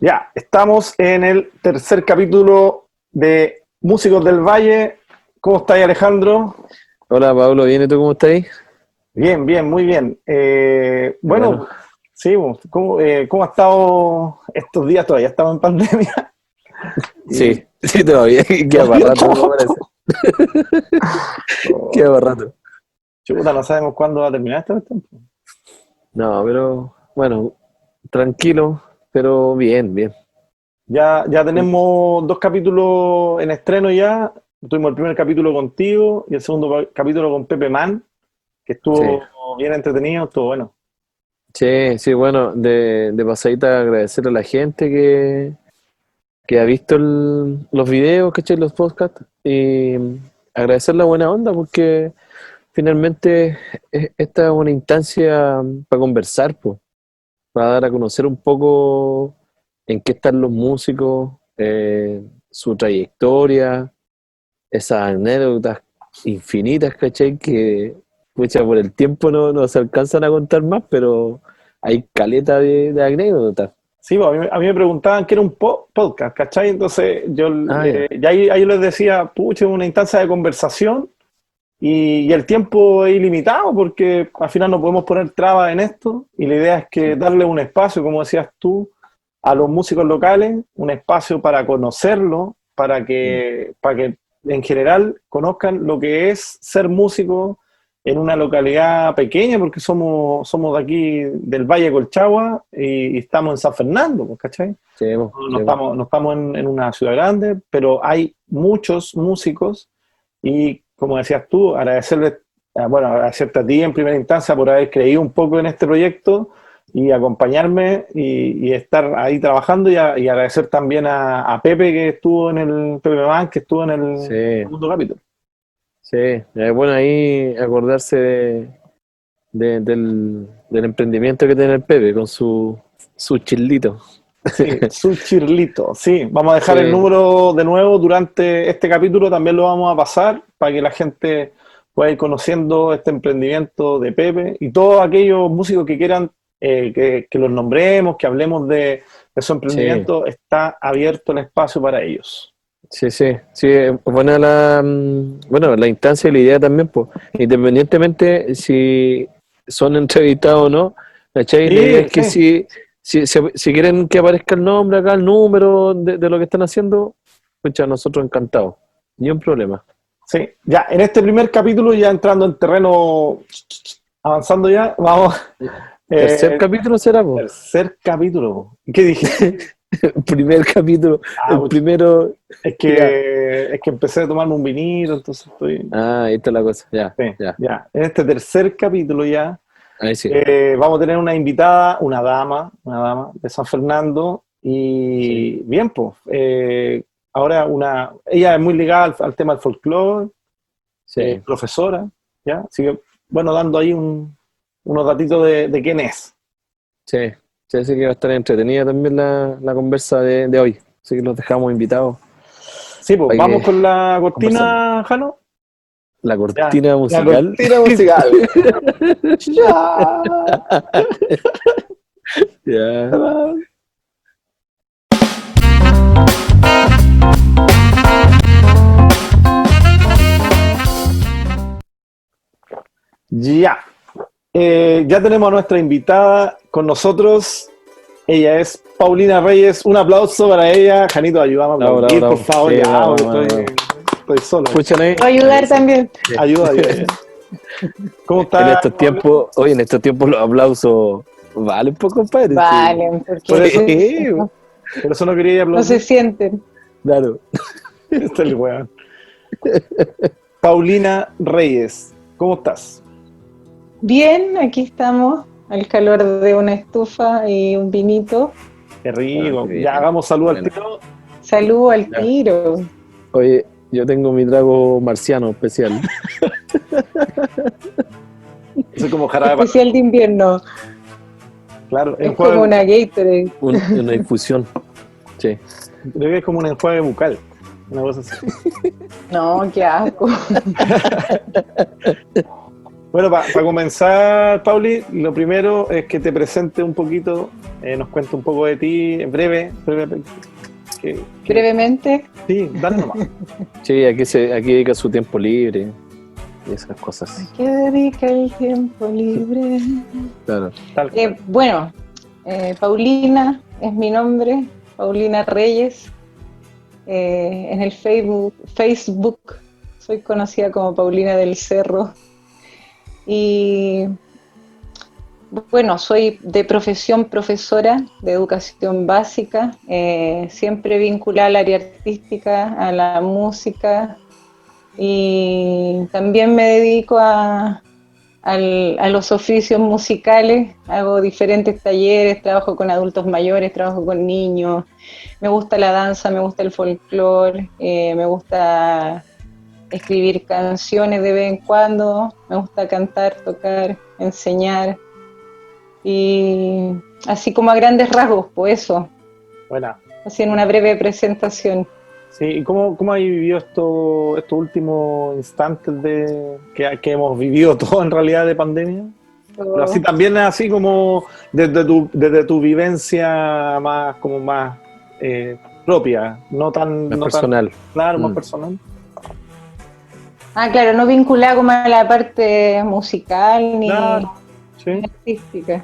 Ya, estamos en el tercer capítulo de Músicos del Valle. ¿Cómo estáis, Alejandro? Hola, Pablo, ¿bien y tú cómo estáis? Bien, bien, muy bien. Eh, bueno, Bueno. sí, ¿cómo, eh, ¿cómo ha estado estos días? Todavía estamos en pandemia. Sí, sí, todavía. Queda para rato, me parece. Queda para rato. Chuta, no sabemos cuándo va a terminar esto. esto. No, pero bueno, tranquilo, pero bien, bien. Ya, ya tenemos dos capítulos en estreno ya. Tuvimos el primer capítulo contigo y el segundo capítulo con Pepe Man, que estuvo Sí. bien entretenido, estuvo bueno. Sí, sí, bueno, de, de pasadita agradecer a la gente que, que ha visto el- los videos, ¿cachai? Los podcasts y agradecer la buena onda porque finalmente es- esta es una instancia para conversar, pues, para dar a conocer un poco en qué están los músicos, eh, su trayectoria, esas anécdotas infinitas, ¿cachai? Que pucha, por el tiempo no, no se alcanzan a contar más, pero hay caleta de, de anécdotas. Sí, pues, a, mí, a mí me preguntaban qué era un po- podcast, ¿cachai? Entonces yo Ah, eh, ya ahí, ahí les decía, pucha, una instancia de conversación y, y el tiempo es ilimitado porque al final no podemos poner trabas en esto y la idea es que darle un espacio, como decías tú, a los músicos locales, un espacio para conocerlo, para que, para que en general conozcan lo que es ser músico en una localidad pequeña, porque somos, somos de aquí, del Valle Colchagua, y, y estamos en San Fernando, pues, ¿cachai? Sí, po, No, sí, no po. estamos, no estamos en, en una ciudad grande, pero hay muchos músicos y, como decías tú, agradecerle, ah, bueno, agradecerte a ti en primera instancia por haber creído un poco en este proyecto y acompañarme y, y estar ahí trabajando y, a- y agradecer también a, a Pepe que estuvo en el Pepe Man, que estuvo en el Sí. segundo capítulo. Sí, es bueno ahí acordarse de, de- del, del emprendimiento que tiene el Pepe con su, su chilito. Sí, su chirlito, sí. Vamos a dejar Sí. el número de nuevo durante este capítulo, también lo vamos a pasar para que la gente pueda ir conociendo este emprendimiento de Pepe y todos aquellos músicos que quieran eh, que, que los nombremos, que hablemos de, de su emprendimiento, está abierto el espacio para ellos. Sí, sí, sí, buena la, mm, bueno, la instancia y la idea también, pues, independientemente si son entrevistados o no, la idea es que sí. si, si, si- si quieren que aparezca el nombre acá, el número de, de lo que están haciendo, pues nosotros encantados, ni un problema. Sí, ya en este primer capítulo, ya entrando en terreno, avanzando ya, vamos. eh, Tercer capítulo será, pues. tercer capítulo. ¿Qué dije? primer capítulo, Ah, el pucha. primero. Es que, es que empecé a tomarme un vinito, entonces estoy. Ah, ahí está la cosa, ya, Sí, ya, ya. En este tercer capítulo ya ahí sí. eh, vamos a tener una invitada, una dama, una dama de San Fernando. Y bien, pues. eh, ahora una. Ella es muy ligada al, al tema del folclore, sí. eh, profesora, ¿ya? Así que, bueno, dando ahí un- unos datitos de, de quién es. Sí, sí, así que va a estar entretenida también la, la conversa de, de hoy. Así que los dejamos invitados. Sí, pues vamos con la cortina, Jano. La cortina musical. La cortina musical. ya. Ya. Ya. Eh, ya tenemos a nuestra invitada con nosotros. Ella es Paulina Reyes. Un aplauso para ella. Janito, ayúdame a aplaudir, por favor. sí, ya, bravo, porque bravo, estoy, estoy solo. Escuchan ahí. Voy a ayudar también. Ayuda, ayuda. ¿Cómo En estás? estos tiempos, hoy en estos tiempos los aplausos valen poco, compadre. Vale, porque Por eso- Sí, Por eso no quería no se aplaudir. sienten. claro. Este es el weón. Paulina Reyes, ¿cómo estás? Bien, aquí estamos al calor de una estufa y un vinito. Qué rico. Qué ya hagamos salud al tiro. Salud al tiro. Oye, yo tengo mi trago marciano especial. Eso es como jarabe para- Especial de invierno. Claro, Es enjuague- como una Gatorade. Un- una infusión. Sí. creo que es como un enjuague bucal. Una cosa así. No, qué asco. Bueno, para comenzar, Pauli, lo primero es que te presente un poquito, eh, nos cuente un poco de ti, en breve, breve que, que, brevemente. Sí, dale nomás. sí, aquí, se, aquí dedica su tiempo libre y esas cosas. ¿A qué dedica el tiempo libre? Claro. Eh, bueno, eh, Paulina es mi nombre, Paulina Reyes. Eh, en el Facebook, Facebook soy conocida como Paulina del Cerro. Y bueno, soy de profesión profesora de educación básica, eh, siempre vinculada al área artística, a la música y también me dedico a, los oficios musicales, hago diferentes talleres, trabajo con adultos mayores, trabajo con niños, me gusta la danza, me gusta el folclore, eh, me gusta escribir canciones de vez en cuando, me gusta cantar, tocar, enseñar y así como a grandes rasgos, pues eso. Buena. Así en una breve presentación. Sí, ¿y cómo, cómo has vivido esto, estos últimos instantes de que, que, hemos vivido todo en realidad de pandemia? Pero así también es así como desde tu, desde tu vivencia más como más eh, propia, no tan más personal. claro, más mm. personal. Ah, claro, no vinculada como a la parte musical ni artística.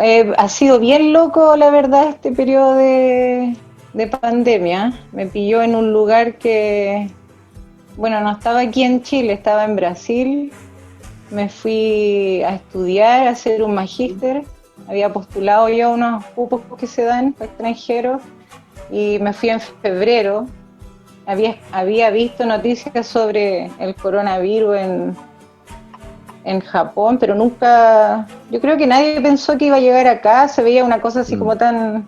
Eh, ha sido bien loco, la verdad, este periodo de, de pandemia. Me pilló en un lugar que, bueno, no estaba aquí en Chile, estaba en Brasil. Me fui a estudiar, a hacer un magíster. Había postulado ya unos cupos que se dan para extranjeros y me fui en febrero. Había, había visto noticias sobre el coronavirus en, en Japón, pero nunca, yo creo que nadie pensó que iba a llegar acá, se veía una cosa así mm. como tan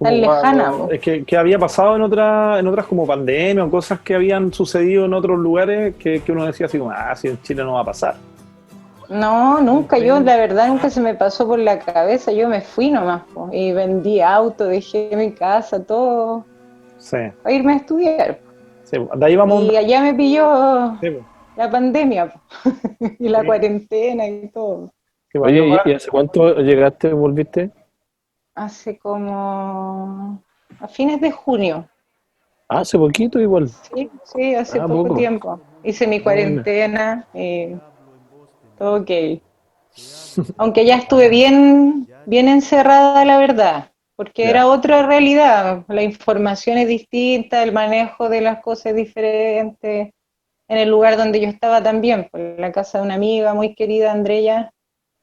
tan lejana. Es que, había pasado en, otra, en otras como pandemia o cosas que habían sucedido en otros lugares que, uno decía así como, ah, si en Chile no va a pasar. No, nunca, yo la verdad nunca se me pasó por la cabeza, yo me fui nomás y vendí auto, dejé mi casa, todo, sí. a irme a estudiar. Sí, de ahí vamos. Y allá me pilló la pandemia y la cuarentena y todo. Oye, ¿y hace cuánto llegaste, volviste? hace como a fines de junio. Hace poquito igual. Sí, sí, hace ah, poco, tiempo. Hice mi cuarentena y todo ok. Aunque ya estuve bien, bien encerrada, la verdad, porque era otra realidad. La información es distinta, el manejo de las cosas es diferente. En el lugar donde yo estaba también, en la casa de una amiga muy querida, Andrea,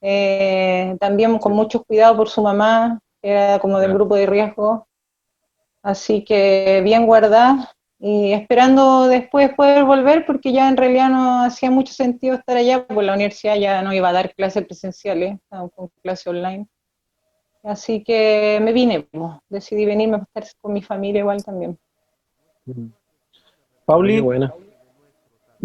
eh, también con mucho cuidado por su mamá, era como del grupo de riesgo. Así que bien guardada y esperando después poder volver porque ya en realidad no hacía mucho sentido estar allá, porque la universidad ya no iba a dar clases presenciales, estaba con clase online. Así que me vine, decidí venirme a estar con mi familia igual también. Pauli, buena.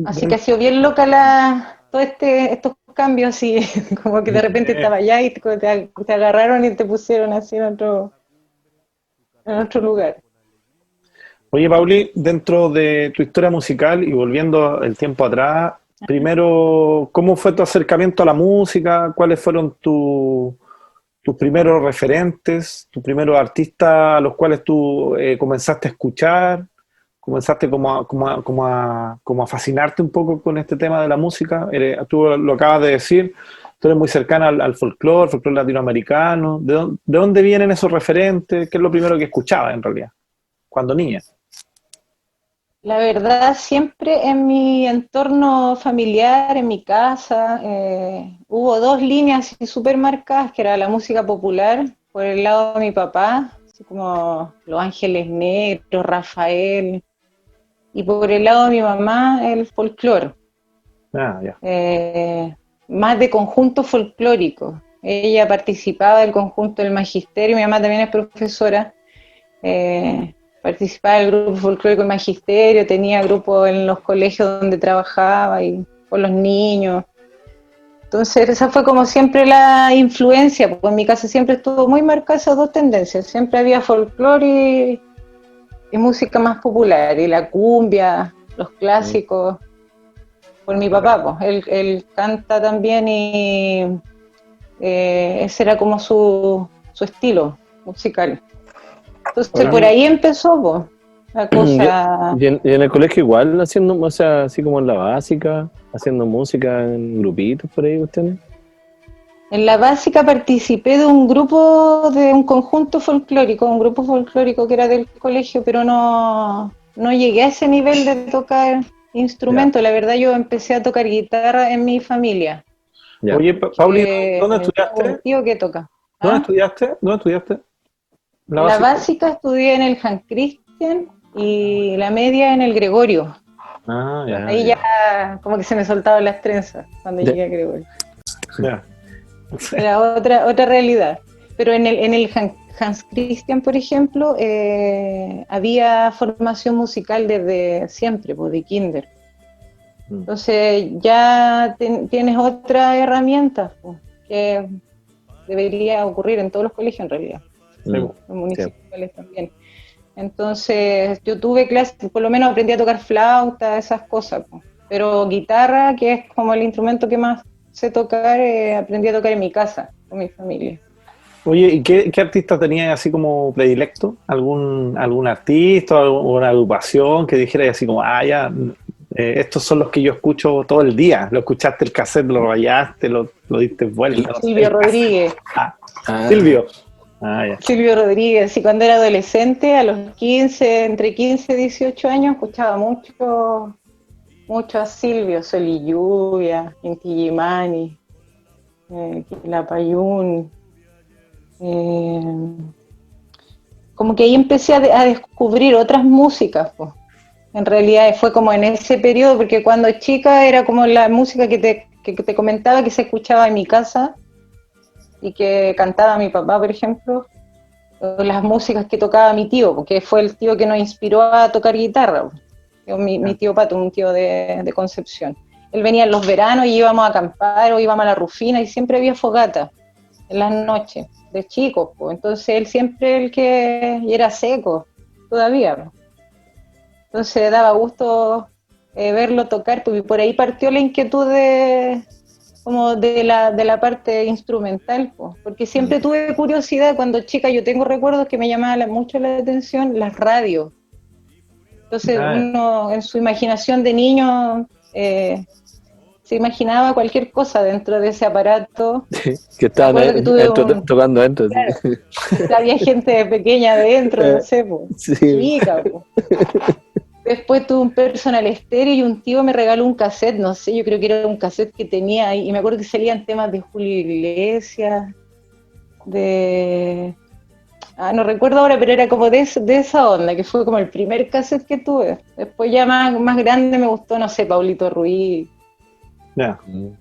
Así que ha sido bien loca la, todo este, estos cambios y como que de repente estaba allá y te, agarraron y te pusieron así en otro, en otro lugar. Oye, Pauli, dentro de tu historia musical y volviendo el tiempo atrás, primero, ¿cómo fue tu acercamiento a la música? ¿Cuáles fueron tus primeros referentes, tus primeros artistas a los cuales tú eh, comenzaste a escuchar? Comenzaste como a, como, a, como, a, como a fascinarte un poco con este tema de la música. tú lo acabas de decir, tú eres muy cercana al, al folclore, folclore latinoamericano. ¿De dónde, vienen esos referentes? ¿Qué es lo primero que escuchabas en realidad, cuando niña? La verdad, siempre en mi entorno familiar, en mi casa, eh, hubo dos líneas súper marcadas, que era la música popular, por el lado de mi papá, así como Los Ángeles Negros, Rafael, y por el lado de mi mamá el folclore. Ah, eh, más de conjunto folclórico. Ella participaba del conjunto del magisterio, mi mamá también es profesora, eh, participaba del grupo folclórico del magisterio, tenía grupo en los colegios donde trabajaba y con los niños. Entonces esa fue como siempre la influencia, porque en mi casa siempre estuvo muy marcada esas dos tendencias, siempre había folclore y, y música más popular, y la cumbia, los clásicos. por mi papá, pues. Él, él canta también y eh, ese era como su, su estilo musical. Entonces por ahí empezó, pues, la cosa. ¿Y en, y en el colegio igual haciendo, o sea, así como en la básica, haciendo música en grupitos por ahí, ustedes? En la básica participé de un grupo, de un conjunto folclórico, un grupo folclórico que era del colegio, pero no, no llegué a ese nivel de tocar instrumento. La verdad, yo empecé a tocar guitarra en mi familia. Ya. Oye, Pa- Pauli, ¿dónde estudiaste? Un tío que toca. ¿Dónde ¿Ah? estudiaste? ¿Dónde estudiaste? La, básica? estudié en el Han Christian y la media en el Gregorio. Ah, ya. Ahí ya como que se me soltaban las trenzas cuando Ya. llegué a Gregorio. ya. Era otra, otra realidad. Pero en el, en el Han- Hans Christian, por ejemplo, eh, había formación musical desde siempre, pues de kinder. Mm. Entonces ya ten- tienes otra herramienta pues, que debería ocurrir en todos los colegios en realidad, Mm. los municipales también. Entonces yo tuve clases, por lo menos aprendí a tocar flauta, esas cosas. pues. Pero guitarra, que es como el instrumento que más sé tocar, eh, aprendí a tocar en mi casa, con mi familia. Oye, ¿y qué, qué artista tenías así como predilecto? ¿Algún, algún artista o una agrupación que dijera así como, ah, ya, eh, estos son los que yo escucho todo el día? Lo escuchaste el cassette, lo rayaste, lo, lo diste vuelta. no sé. Silvio Rodríguez. Ah, Ah, Silvio. Ah, ya. Silvio Rodríguez, y cuando era adolescente, a los 15, entre 15 y 18 años, escuchaba mucho, mucho a Silvio, Sol y Lluvia, Inti Gimani, eh, Quilapayún. eh, como que ahí empecé a, de- a descubrir otras músicas, po. En realidad fue como en ese periodo, porque cuando chica era como la música que te, que- que te comentaba que se escuchaba en mi casa y que cantaba mi papá, por ejemplo, las músicas que tocaba mi tío, porque fue el tío que nos inspiró a tocar guitarra. Mi, mi tío Pato, un tío de, de Concepción. Él venía en los veranos y íbamos a acampar o íbamos a la Rufina y siempre había fogata en las noches, de chicos, po. entonces él siempre el que y era seco, todavía. Entonces daba gusto eh, verlo tocar, porque por ahí partió la inquietud de como de la, de la parte instrumental, po. porque siempre tuve curiosidad cuando chica, yo tengo recuerdos que me llamaba la- mucho la atención las radios. Entonces Ah. uno en su imaginación de niño eh, se imaginaba cualquier cosa dentro de ese aparato. que estaban que un- tocando adentro. Claro. Había gente pequeña adentro, no sé, po. Sí. chica. po. Después tuve un personal estéreo y un tío me regaló un cassette, no sé, yo creo que era un cassette que tenía ahí, y me acuerdo que salían temas de Julio Iglesias, de... Ah, no recuerdo ahora, pero era como de, esa onda, que fue como el primer cassette que tuve. Después ya más, más grande me gustó, no sé, Paulito Ruiz. Ya.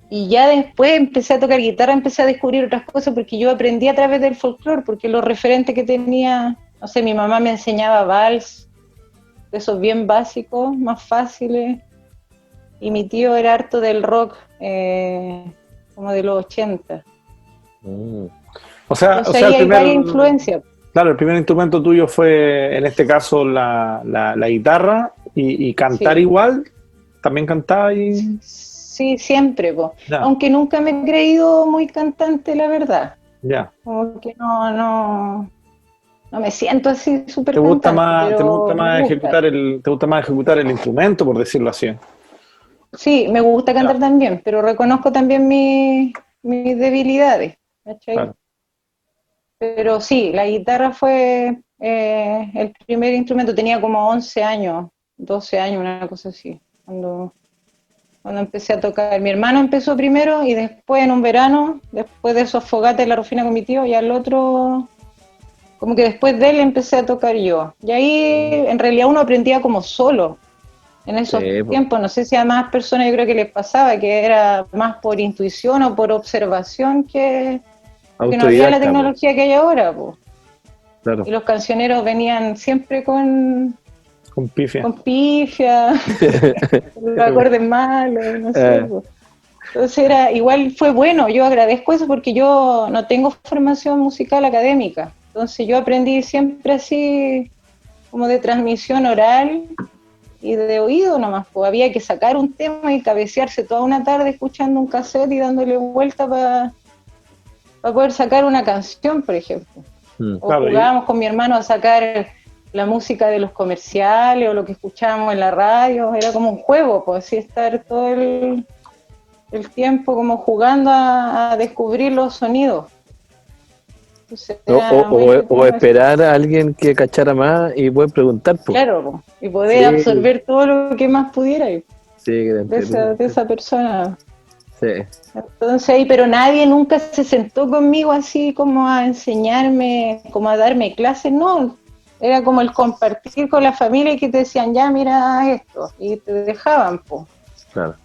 Y ya después empecé a tocar guitarra, empecé a descubrir otras cosas porque yo aprendí a través del folclore, porque los referentes que tenía, no sé, mi mamá me enseñaba vals, de esos bien básicos, más fáciles, y mi tío era harto del rock, eh, como de los 80. Mm. O sea, o Entonces sea ahí el hay influencias. Claro, el primer instrumento tuyo fue, en este caso, la, la, la guitarra y, y cantar Sí. igual. También cantaba y... Sí, siempre, po. Aunque nunca me he creído muy cantante, la verdad. ya. Como que no, no, no me siento así súper ¿Te gusta cantante, más, te gusta más gusta. ejecutar el, te gusta más ejecutar el instrumento, por decirlo así? Sí, me gusta cantar también, pero reconozco también mi- mis debilidades. Claro. Pero sí, la guitarra fue eh, el primer instrumento, tenía como 11 años, 12 años, una cosa así, cuando, cuando empecé a tocar. Mi hermano empezó primero y después en un verano, después de esos fogates en la rufina con mi tío, y al otro, como que después de él empecé a tocar yo. Y ahí en realidad uno aprendía como solo. En esos Sí, po. tiempos, no sé si a más personas yo creo que les pasaba, que era más por intuición o por observación que, que no había la tecnología que hay ahora. po, claro. Y los cancioneros venían siempre con, Con pifia. con pifia, los acordes malos, no sé. Eh. po. Entonces era, igual fue bueno, yo agradezco eso porque yo no tengo formación musical académica. Entonces yo aprendí siempre así como de transmisión oral y de oído nomás, pues había que sacar un tema y cabecearse toda una tarde escuchando un cassette y dándole vuelta para poder sacar una canción, por ejemplo. Mm. O Claro, y- jugábamos con mi hermano a sacar la música de los comerciales o lo que escuchábamos en la radio, era como un juego, pues así estar todo el, el tiempo como jugando a, a descubrir los sonidos. Entonces, O, esperar a alguien que cachara más y poder preguntar. pues. Claro, y poder Sí. absorber todo lo que más pudiera y- Sí, de esa, de esa persona. Sí. Entonces ahí, pero nadie nunca se sentó conmigo así como a enseñarme, como a darme clases, no. Era como el compartir con la familia y que te decían, ya mira esto, y te dejaban, pues. Claro.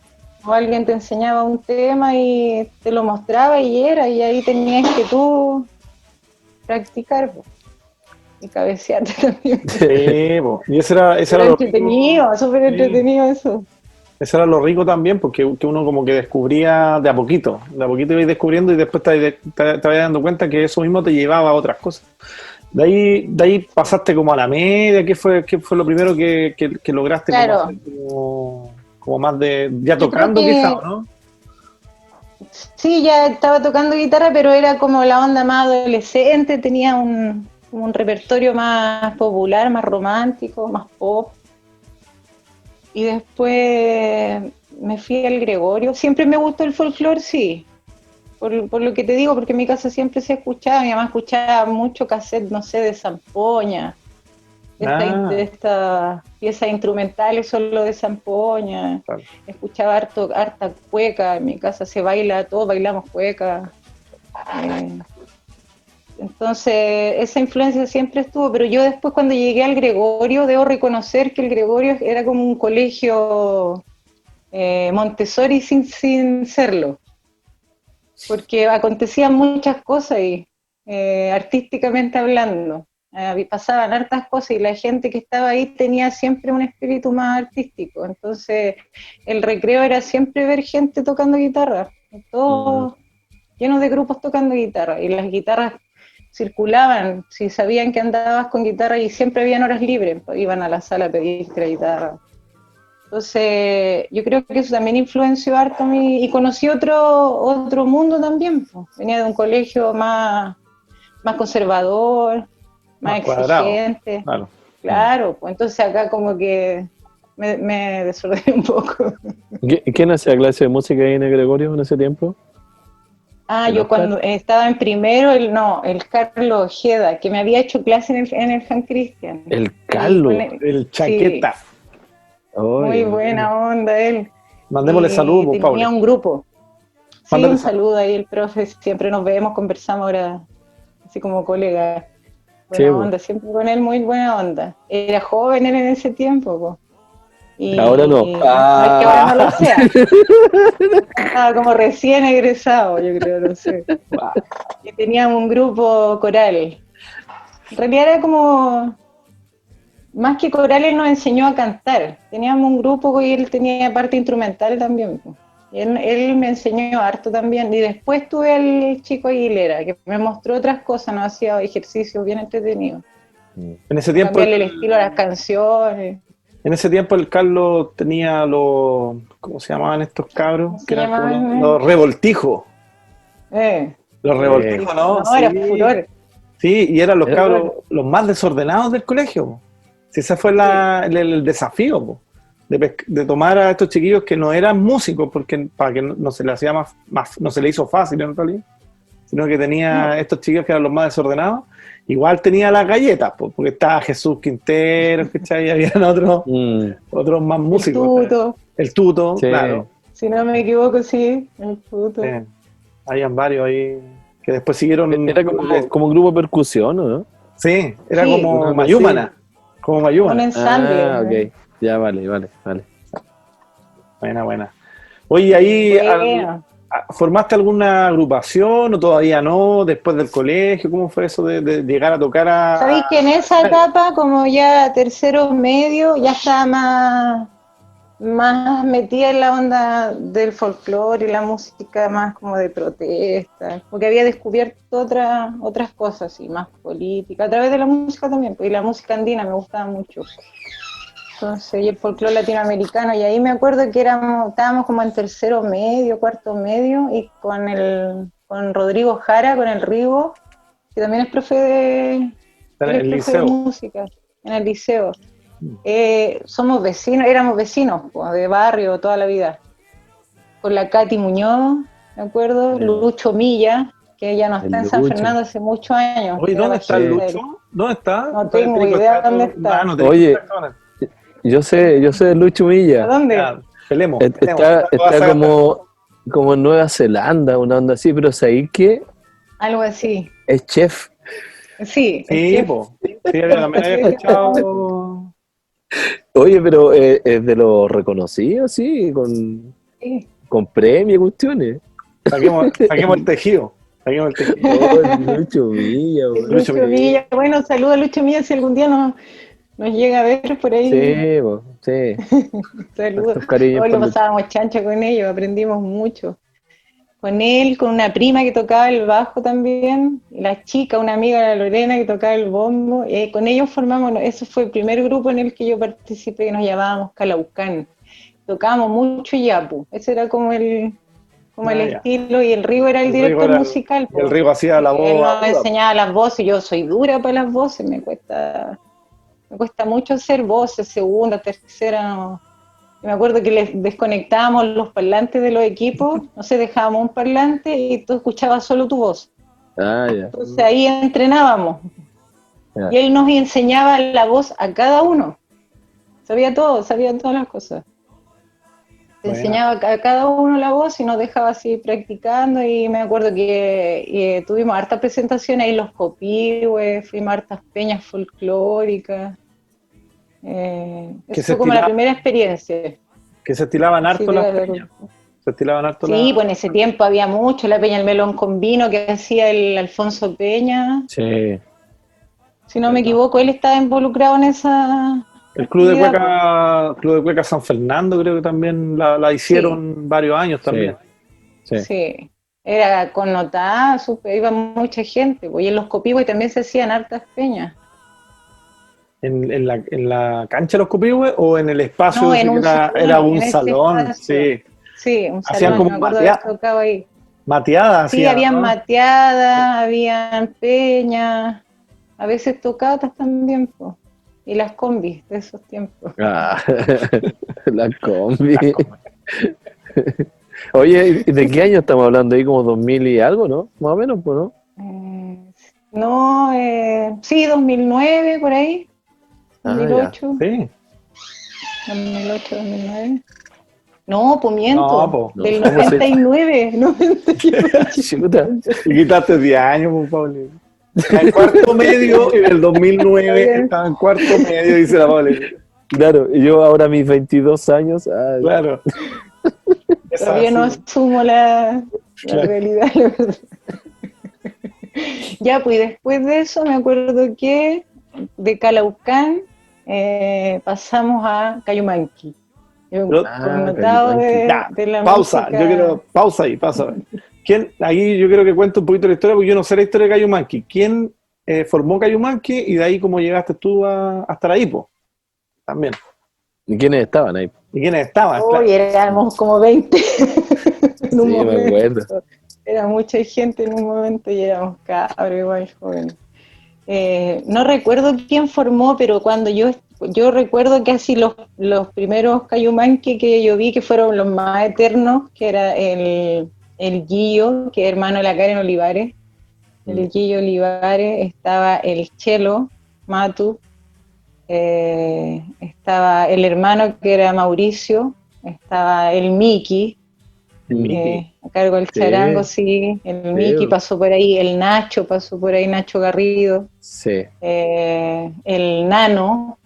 O alguien te enseñaba un tema y te lo mostraba y era, y ahí tenías que tú practicar, po. Y cabecearte también. Sí, po. y ese era, ese era Era lo rico, entretenido, súper Sí. entretenido eso. Ese era lo rico también, porque que uno como que descubría de a poquito, de a poquito ibas descubriendo y después te, te, dando cuenta que eso mismo te llevaba a otras cosas. De ahí, de ahí pasaste como a la media, ¿qué fue, qué fue lo primero que, que- que lograste Claro. como, como más de, ya tocando creo que- quizá, ¿no? Sí, ya estaba tocando guitarra, pero era como la onda más adolescente, tenía un, un repertorio más popular, más romántico, más pop. Y después me fui al Gregorio. Siempre me gustó el folclore, sí. Por, por lo que te digo, porque en mi casa siempre se escuchaba, mi mamá escuchaba mucho cassette, no sé, de Zampoña, de esta- Ah. de estas piezas instrumentales solo de Zampoña Claro. escuchaba harto, harta cueca, en mi casa se baila, todos bailamos cueca. Eh, entonces, esa influencia siempre estuvo, pero yo después cuando llegué al Gregorio, debo reconocer que el Gregorio era como un colegio eh, Montessori sin, sin serlo, porque acontecían muchas cosas ahí, eh, artísticamente hablando. Eh, pasaban hartas cosas y la gente que estaba ahí tenía siempre un espíritu más artístico. Entonces, el recreo era siempre ver gente tocando guitarra, todos llenos de grupos tocando guitarra, y las guitarras circulaban, si sabían que andabas con guitarra y siempre habían horas libres, pues, iban a la sala a pedirte la guitarra. Entonces, yo creo que eso también influenció harto a mí, y conocí otro, otro mundo también, pues. venía de un colegio más, más conservador, más, Más cuadrado. exigente. Claro. Claro, pues entonces acá como que me, me desordené un poco. ¿Qui- ¿Quién hacía clase de música ahí en el Gregorio en ese tiempo? Ah, ¿El yo cuando estaba en primero, el no, el Carlos Ojeda, que me había hecho clase en el, en el San Cristian. El Carlos. El- El chaqueta. Muy buena onda él. Mandémosle saludos, pues, Tenía Pablo. un grupo. Sí, Mándale un sal- saludo ahí, el profe. Siempre nos vemos, conversamos ahora, así como colega. Buena Sí, onda, siempre con él muy buena onda. Era joven él en ese tiempo, po. Y, Ahora no. y- es que ahora no lo sea. Estaba como recién egresado, yo creo, no sé. Y teníamos un grupo coral. En realidad era como, más que coral, él nos enseñó a cantar. Teníamos un grupo y él tenía parte instrumental también. Y él, él me enseñó harto también. Y después tuve al chico Aguilera, que me mostró otras cosas, nos hacía ejercicios bien entretenidos. En ese tiempo, Cambiarle el estilo a las canciones. En ese tiempo el Carlos tenía los, ¿cómo se llamaban estos cabros? ¿Cómo se Que eran como llamaban? los, los revoltijos. Eh, Los revoltijos, ¿no? no, era Sí. furor. Sí, y eran los Era cabros bueno. los más desordenados del colegio. Si ese fue la- el, el desafío, po, de, de tomar a estos chiquillos que no eran músicos, porque para que no, no se le hacía más, más, no se le hizo fácil en realidad, sino que tenía estos chiquillos que eran los más desordenados. Igual tenía las galletas, po, porque estaba Jesús Quintero, ¿cachai? Y habían otros, Mm, otros más El músicos. tuto. El tuto, Sí. claro. Si no me equivoco, sí, el tuto. Sí. Habían varios ahí que después siguieron. Era como, como un grupo de percusión, ¿o ¿no? Sí, era Sí. como Una cosa Mayúmana. Como Un ensamble. Ah, ok. Ya, vale, vale, vale. Buena, buena. Oye, ahí Bueno, ¿formaste alguna agrupación o todavía no? Después del colegio, ¿cómo fue eso de, de llegar a tocar a. Sabéis que en esa etapa, como ya tercero medio, ya estaba más, más metida en la onda del folclore y la música más como de protesta, porque había descubierto otras otras cosas y más política, a través de la música también, pues, y la música andina me gustaba mucho. Entonces, y el folclore latinoamericano, y ahí me acuerdo que éramos, estábamos como en tercero medio, cuarto medio, y con el con Rodrigo Jara, con el Rigo, que también es profe de, En el profe liceo. de música en el liceo. Mm. Eh, somos vecinos, éramos vecinos de barrio toda la vida. Con la Katy Muñoz, me acuerdo. Lucho Milla, que ya no está en San Lucho. Fernando hace muchos años. Oye, ¿dónde está. Lucho? ¿Dónde está? No tengo idea dónde está. Ah, Oye. Yo sé, yo sé de Lucho ¿A Milla. dónde? Ya, pelemos. Está, está como, como en Nueva Zelanda, una onda así, pero ¿sabéis que Algo así. es chef? Sí, Sí, po. Sí, también había escuchado. Oye, pero eh, es de los reconocidos, sí, con, sí. con premios y cuestiones. Saquemos, saquemos el tejido. Saquemos el tejido. Oh, Lucho Milla, weón. Lucho Lucho Milla. Milla. Bueno, saluda a Lucho Milla si algún día nos, nos llega a ver por ahí. Sí, po, sí. Saludos. Hoy lo pasábamos chancha con ellos, aprendimos mucho. Con él, con una prima que tocaba el bajo también, y la chica, una amiga, la Lorena, que tocaba el bombo. y con ellos formamos, ese fue el primer grupo en el que yo participé, que nos llamábamos Calaucán. Tocábamos mucho yapu, ese era como el, como el Ah, ya. estilo, y el Rigo era el, El director era el- musical. El po. Rigo hacía la voz. Él nos enseñaba las voces, yo soy dura para las voces, me cuesta, me cuesta mucho hacer voces, segunda, tercera, no. Y me acuerdo que les desconectábamos los parlantes de los equipos, no sé, dejábamos un parlante y tú escuchabas solo tu voz. Ah, ya. Entonces ahí entrenábamos. Ya. Y él nos enseñaba la voz a cada uno. Sabía todo, sabía todas las cosas. Te Buena. enseñaba a cada uno la voz y nos dejaba así practicando y me acuerdo que eh, tuvimos hartas presentaciones ahí, los copihue, fuimos hartas peñas folclóricas. Eh, eso fue como la primera experiencia. Que se estilaban harto Sí, las claro. peñas. Se estilaban harto Sí, las pues en ese tiempo había mucho, la peña El Melón con Vino que hacía el Alfonso Peña. Sí. Si no me equivoco, él estaba involucrado en esa... El Club de Cueca, Club de Cueca San Fernando creo que también la, la hicieron varios años también. Sí. Sí, era connotada, supe- iba mucha gente, pues, y en los copihue también se hacían hartas peñas. En, en la, en la cancha de los copihue o en el espacio No, ese en que un era, salón, era en un salón, espacio. sí. Sí, un Hacían salón, como me acuerdo matea- haber tocado ahí. Mateadas. Sí, hacían, habían ¿no? mateadas, habían peñas, a veces tocatas también, pues, y las combis de esos tiempos. Ah, la combi. Oye, ¿y ¿de qué año estamos hablando ahí? Como 2000 y algo, ¿no? Más o menos, pues, ¿no? Eh, no, eh, sí, 2009, por ahí, Ah, ya. 2008. Sí. 2008, 2009. No, pues miento. No, po. Del No, ¿cómo se- 99, 98. Chuta. Y quitaste 10 años, pues, Pauli. En cuarto medio, en el 2009, estaba en cuarto medio, dice la Pauli. Claro, y yo ahora mis 22 años. Claro. Es Todavía no asumo la, la Claro. realidad, la verdad. ya, pues y después de eso me acuerdo que de Calaucán eh, pasamos a Cayumanqui. Yo, Ah, connotado de, Ya, de la pausa, música. yo quiero, pausa ahí, pausa. ¿Quién, ahí yo quiero que cuente un poquito la historia, porque yo no sé la historia de Cayumanqui. ¿Quién eh, formó Cayumanqui y de ahí cómo llegaste tú a, a estar ahí, po? También. ¿Y quiénes estaban ahí? ¿Y quiénes estaban? Hoy éramos como 20 en un Sí, me momento. acuerdo. Era mucha gente en un momento y éramos cabros igual jóvenes. Eh, no recuerdo quién formó, pero cuando yo, yo recuerdo que así los, los primeros Cayumanqui que yo vi, que fueron los más eternos, que era el, el Gillo, que es hermano de la Karen Olivares, el Mm. Gillo Olivares, estaba el Chelo Matu, eh, estaba el hermano que era Mauricio, estaba el Miki, eh, a cargo del Sí. charango, sí, el Miki pasó por ahí, el Nacho pasó por ahí, Nacho Garrido, Sí. eh, el Nano,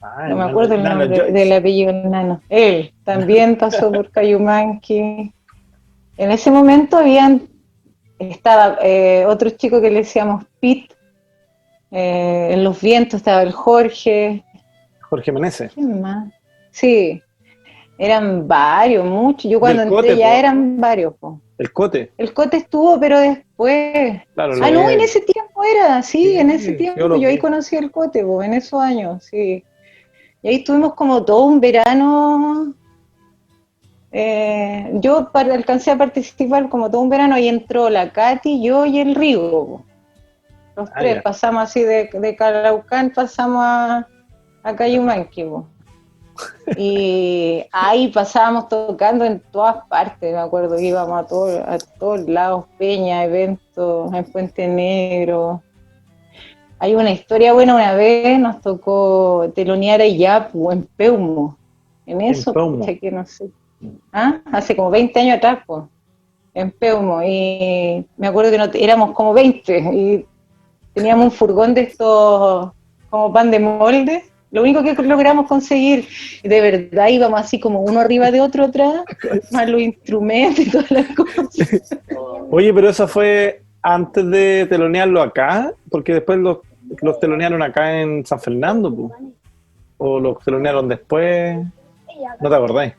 Ah, no me Nano- acuerdo el nombre del apellido Nano, él también pasó por Cayumanqui. En ese momento habían, estaba eh, otro chico que le decíamos Pete, eh, en los vientos estaba el Jorge, Jorge Meneses. Sí, eran varios, muchos. Yo cuando entré Cote, ya po. eran varios. po. El Cote. El Cote estuvo, pero después. Claro, Ah, no, en ese tiempo era, sí, Sí, en ese tiempo. Yo ahí vi. conocí el Cote, po, en esos años, sí. Y ahí estuvimos como todo un verano. Eh, yo alcancé a participar como todo un verano y entró la Katy, yo y el Rigo. Los Ah, tres ya. pasamos así de, de Calaucán, pasamos a, a Cayumanqui. Y ahí pasábamos tocando en todas partes, me acuerdo que íbamos a, todo- a todos lados, peña, eventos, en Puente Negro. Hay una historia buena, una vez nos tocó telonear a Iyapu en Peumo. En eso, Peumo. pucha, que no sé. ¿Ah? Hace como 20 años atrás, pues, en Peumo. Y me acuerdo que no, éramos como 20 y teníamos un furgón de estos como pan de molde. Lo único que logramos conseguir, de verdad íbamos así como uno arriba de otro atrás, más los instrumentos y todas las cosas. Oye, pero eso fue antes de telonearlo acá, porque después los, los telonearon acá en San Fernando, o los telonearon después, no te acordáis.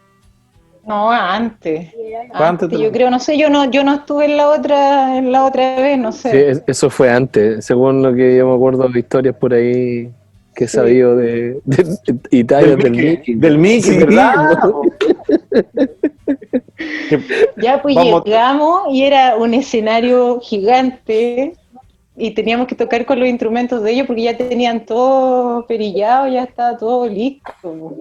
No, antes. Antes yo creo, no sé, yo no, yo no estuve en la otra, en la otra vez, no sé. Sí, es- eso fue antes, según lo que yo me acuerdo de historias por ahí que he Sí. sabido de, de, de Italia, del, Mickey. Del Mickey, Sí, ¿verdad? Ya pues Vamos. llegamos y era un escenario gigante y teníamos que tocar con los instrumentos de ellos porque ya tenían todo perillado, ya estaba todo listo.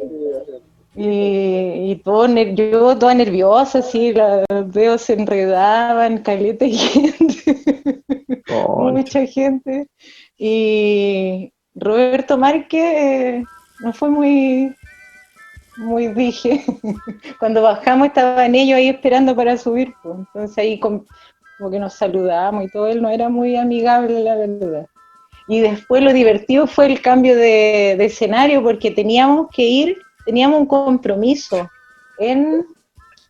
Y, y todo yo toda nerviosa, así, los dedos se enredaban, caleta de gente, Oh, mucha gente. Y Roberto Márquez eh, no fue muy, muy dije. Cuando bajamos estaban ellos ahí esperando para subir, pues. entonces ahí com- como que nos saludamos y todo, él no era muy amigable, la verdad. Y después lo divertido fue el cambio de, de escenario porque teníamos que ir, teníamos un compromiso en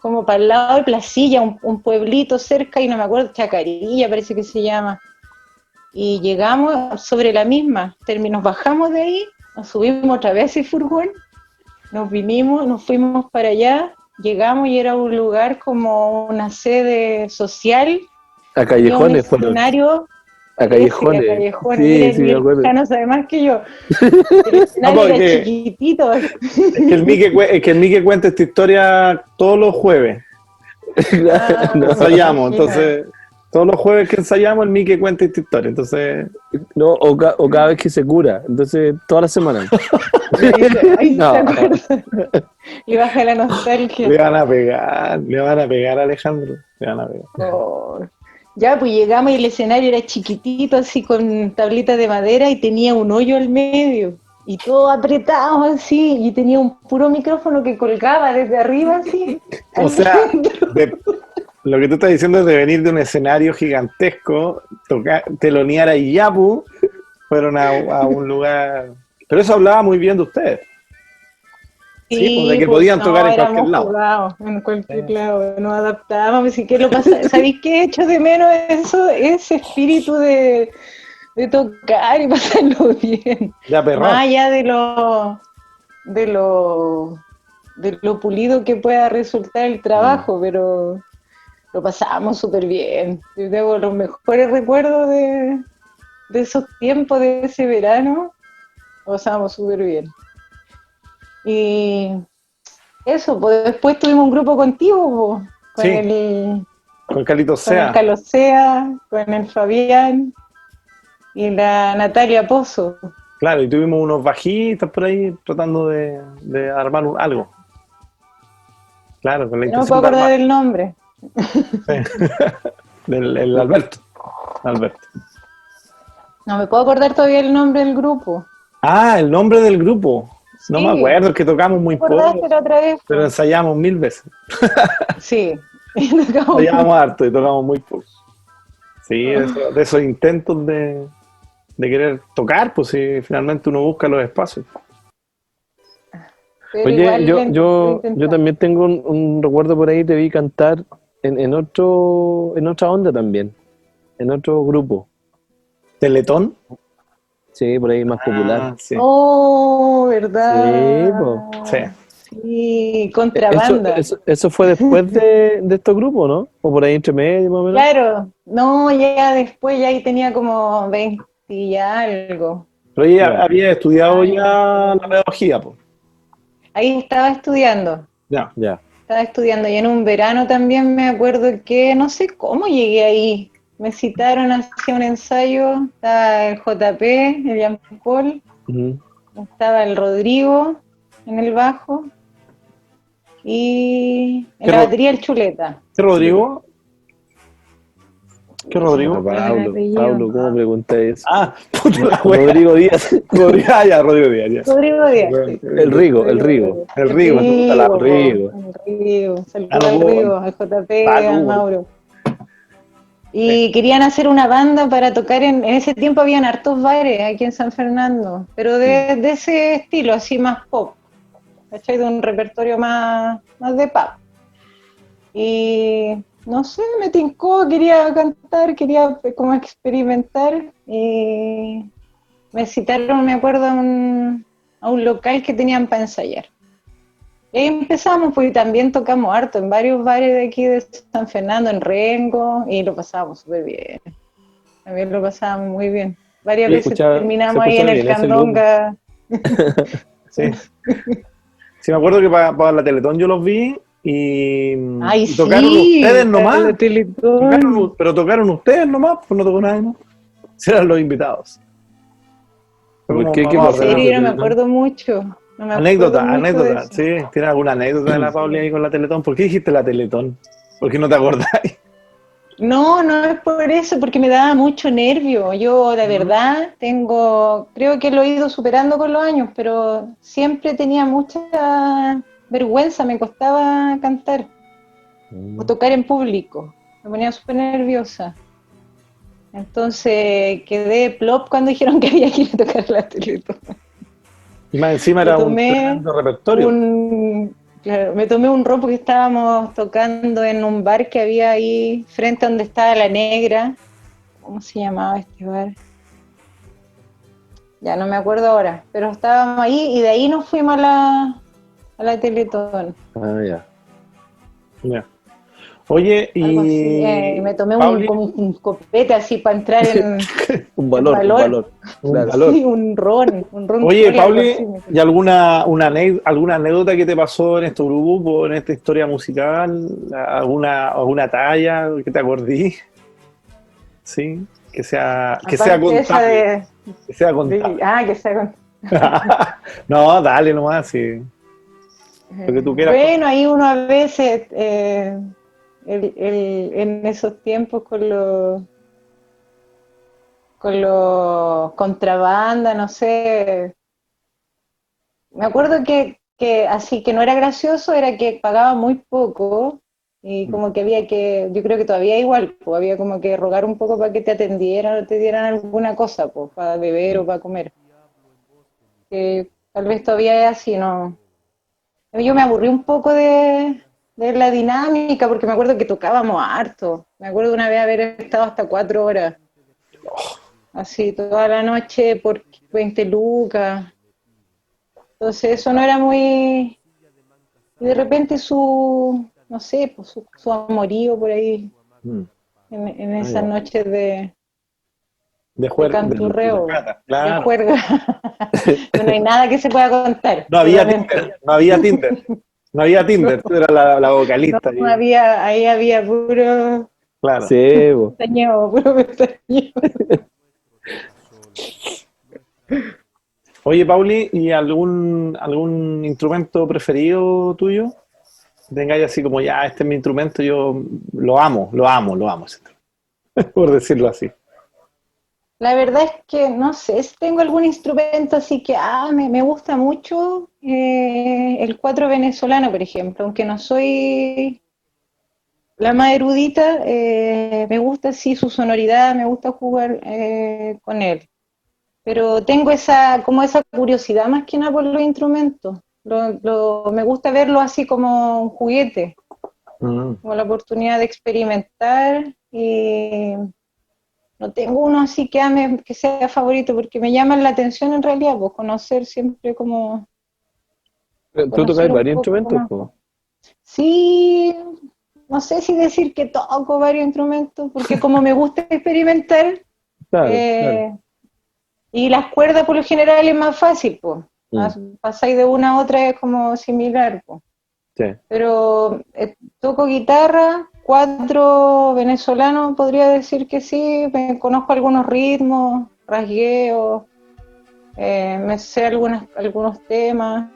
como para el lado de Placilla, un, un pueblito cerca, y no me acuerdo, Chacarilla parece que se llama. Y llegamos sobre la misma, nos bajamos de ahí, nos subimos otra vez ese furgón, nos vinimos, nos fuimos para allá, llegamos y era un lugar como una sede social, A un callejones escenario A callejones. a callejones, Sí, sí, mi me acuerdo. hija no sabe más que yo. El escenario porque- era chiquitito. Es que el Mickey, cue- es que el Mickey cuenta esta historia todos los jueves. Ah, no, Ensayamos, entonces, todos los jueves que ensayamos, el Mickey cuenta esta historia. Entonces, no, o, ca- o cada vez que se cura. Entonces, toda la semana. Ay, No. Y baja la nostalgia. le van a pegar, le van a pegar a Alejandro. Le van a pegar. Oh. Ya, pues llegamos y el escenario era chiquitito, así con tablitas de madera y tenía un hoyo al medio. Y todo apretado así, y tenía un puro micrófono que colgaba desde arriba así. O sea, de- lo que tú estás diciendo es de venir de un escenario gigantesco, tocar, telonear a Iyapu, fueron a, a un lugar. Pero eso hablaba muy bien de ustedes. Sí, pues, de que podían tocar en cualquier lado. jugados, en cualquier lado, nos adaptábamos, así que lo pasa, ¿sabéis qué echo de menos eso? Ese espíritu de, de tocar y pasarlo bien. Ya, perro. Más allá de lo, de lo de lo pulido que pueda resultar el trabajo, pero lo pasamos súper bien. Yo tengo los mejores recuerdos de, de esos tiempos, de ese verano. Lo pasamos súper bien. Y eso, pues después tuvimos un grupo contigo, con Sí. el Con Calito con el Sea. Calosea, con el Fabián y la Natalia Pozo. Claro, y tuvimos unos bajistas por ahí tratando de, de armar un- algo. Claro, con la No me puedo de acordar del nombre. Del el Alberto. Alberto. No me puedo acordar todavía el nombre del grupo. Ah, el nombre del grupo. No Sí. me acuerdo, es que tocamos muy ¿Te acordaste poco, otra vez? pero ensayamos mil veces. Sí. Tocamos- Ensayamos harto y tocamos muy poco. Sí, de, eso- de esos intentos de, de querer tocar, pues si finalmente uno busca los espacios. pero Oye, yo, yo, yo también tengo un, un recuerdo por ahí, te vi cantar en, en otro, en otra onda también, en otro grupo, ¿Teletón? Sí, por ahí más popular. Ah, sí. Oh, ¿verdad? Sí, po. Sí. Sí, Eso, contrabanda. eso, eso fue después de, de estos grupos, ¿no? O por ahí entre medio, más o menos. Claro, no, ya después ya ahí tenía como 20 y algo. Pero ella Claro. había estudiado ya la pedagogía, pues. ahí estaba estudiando. Ya. Ya. Estaba estudiando y en un verano también me acuerdo que no sé cómo llegué ahí. Me citaron hacia un ensayo, estaba el JP, el Jean Paul, estaba el Rodrigo en el bajo y en ¿Qué la ro- batería el Chuleta. ¿Qué Rodrigo? ¿Qué Rodrigo? Pablo. Pablo, ¿cómo pregunta eso? Ah, puta la wea. Rodrigo Díaz. Rodrigo, ah, ya, Rodrigo Díaz, ya. Rodrigo Díaz. sí. El Rigo, el Rigo. El Rigo, po, Rigo. El Rigo. Saludos al. Rigo, al JP, al. Mauro. Y querían hacer una banda para tocar en, en ese tiempo habían hartos bares aquí en San Fernando, pero de, de ese estilo, así más pop, ¿cachai? De un repertorio más, más de pop. Y no sé, me tincó, quería cantar, quería eh, como experimentar y me citaron, me acuerdo, a un, a un local que tenían para ensayar. Y ahí empezamos, pues y también tocamos harto en varios bares de aquí de San Fernando, en Rengo, y lo pasábamos súper bien. También lo pasábamos muy bien. Varias Sí, veces terminamos ahí en el Candonga. Sí. Sí, me acuerdo que para, para la Teletón yo los vi y, Ay, y tocaron sí, ustedes nomás. Tocaron pero tocaron ustedes nomás, pues no tocó nadie más. Serán los invitados. Fue ¿Por como, qué? ¿Qué serio, no me acuerdo mucho. No me Anécdota, de anécdota, sí. ¿Tienes alguna anécdota de la Pauli ahí con la Teletón? ¿Por qué dijiste la Teletón? ¿Por qué no te acordáis? No, no es por eso, porque me daba mucho nervio. Yo, la verdad, tengo, creo que lo he ido superando con los años, pero siempre tenía mucha vergüenza, me costaba cantar o tocar en público. Me ponía súper nerviosa. Entonces quedé plop cuando dijeron que había que ir a tocar la Teletón. Y más encima era un repertorio. Un- claro, me tomé un ron porque estábamos tocando en un bar que había ahí frente a donde estaba la negra. ¿Cómo se llamaba este bar? Ya no me acuerdo ahora, pero estábamos ahí y de ahí nos fuimos a la, a la Teletón. Ah, ya. Ya. Oye, y. Algo así, eh, y me tomé un, copete así para entrar en Un valor, valor. un valor. un claro. valor. sí, un ron. Un ron Oye, Pauli, ¿y alguna, una, alguna anécdota que te pasó en este grupo, en esta historia musical? ¿Alguna, alguna talla que te acordí? Sí, que sea, que sea Aparte contable. de- Que sea contable. ah, que sea con- no, dale nomás, sí. Lo que tú quieras. Bueno, ahí uno a veces, eh, el- el- en esos tiempos con los con los contrabanda, no sé. Me acuerdo que, que así que no era gracioso, era que pagaba muy poco y como que había que, yo creo que todavía igual, pues había como que rogar un poco para que te atendieran o te dieran alguna cosa, pues, para beber o para comer. Que tal vez todavía es así, ¿no? Yo me aburrí un poco de, de la dinámica porque me acuerdo que tocábamos harto. Me acuerdo de una vez haber estado hasta cuatro horas. Así, toda la noche por 20 lucas. Entonces eso no era muy... Y de repente su, no sé, pues su, su amorío por ahí, Mm. en, en esas ya. noches de, De juer- canturreo. de- de de juerga. no hay nada que se pueda contar. No había. Tinder, no había Tinder. No había Tinder, tú eras la, la vocalista. No, ahí. había, ahí había puro Claro. Sí, bo. pestañeo, puro pestañeo. Oye, Pauli, ¿y algún, algún instrumento preferido tuyo? Tengáis así como, ya, este es mi instrumento, yo lo amo, lo amo, lo amo, ese instrumento. por decirlo así. La verdad es que no sé si tengo algún instrumento así que ah, me, me gusta mucho eh, el cuatro venezolano, por ejemplo, aunque no soy la más erudita, eh, me gusta sí su sonoridad, me gusta jugar eh, con él. Pero tengo esa, como esa curiosidad más que nada por los instrumentos. Lo- lo- me gusta verlo así como un juguete. Mm. como la oportunidad de experimentar y no tengo uno así que ame, que sea favorito, porque me llaman la atención en realidad, pues conocer siempre como, ¿Tú Conocer tocas varios instrumentos? más. sí, no sé si decir que toco varios instrumentos, porque como me gusta experimentar, Claro, eh, claro. y las cuerdas por lo general es más fácil, pues. Mm. Pasáis de una a otra es como similar. Sí. Pero eh, toco guitarra, cuatro venezolanos, podría decir que sí, me conozco algunos ritmos, rasgueo, eh, me sé algunas, algunos temas.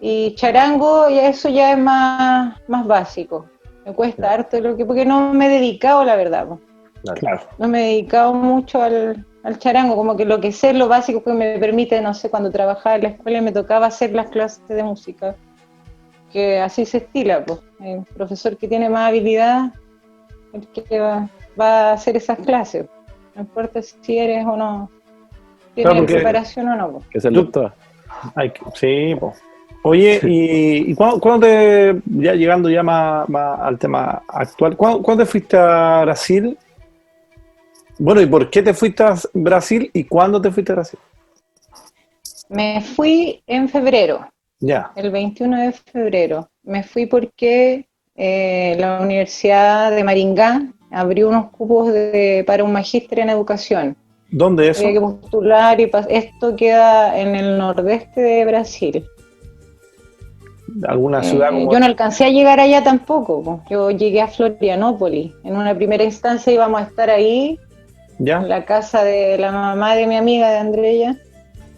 Y charango, ya eso ya es más, más básico. Me cuesta harto lo que, porque no me he dedicado, la verdad. Claro. No me he dedicado mucho al, al charango, como que lo que sé es lo básico que me permite, no sé, cuando trabajaba en la escuela me tocaba hacer las clases de música, que así se estila, pues. El profesor que tiene más habilidad, el que va, va a hacer esas clases. No importa si eres o no, tienes Claro, porque- preparación o no. po. Que se que- sí, po. Oye, ¿y, y cuándo, cuándo te, ya llegando ya más, más al tema actual, ¿cuándo, cuándo te fuiste a Brasil? Bueno, ¿y por qué te fuiste a Brasil y cuándo te fuiste a Brasil? Me fui en febrero, Ya, el 21 de febrero. Me fui porque eh, la Universidad de Maringá abrió unos cupos de- para un magíster en educación. ¿dónde eso? Había que postular y esto queda en el nordeste de Brasil. ¿Alguna Eh, ciudad como yo no alcancé a llegar allá tampoco. po. Yo llegué a Florianópolis. En una primera instancia íbamos a estar ahí, en ya? la casa de la mamá de mi amiga, de Andrea,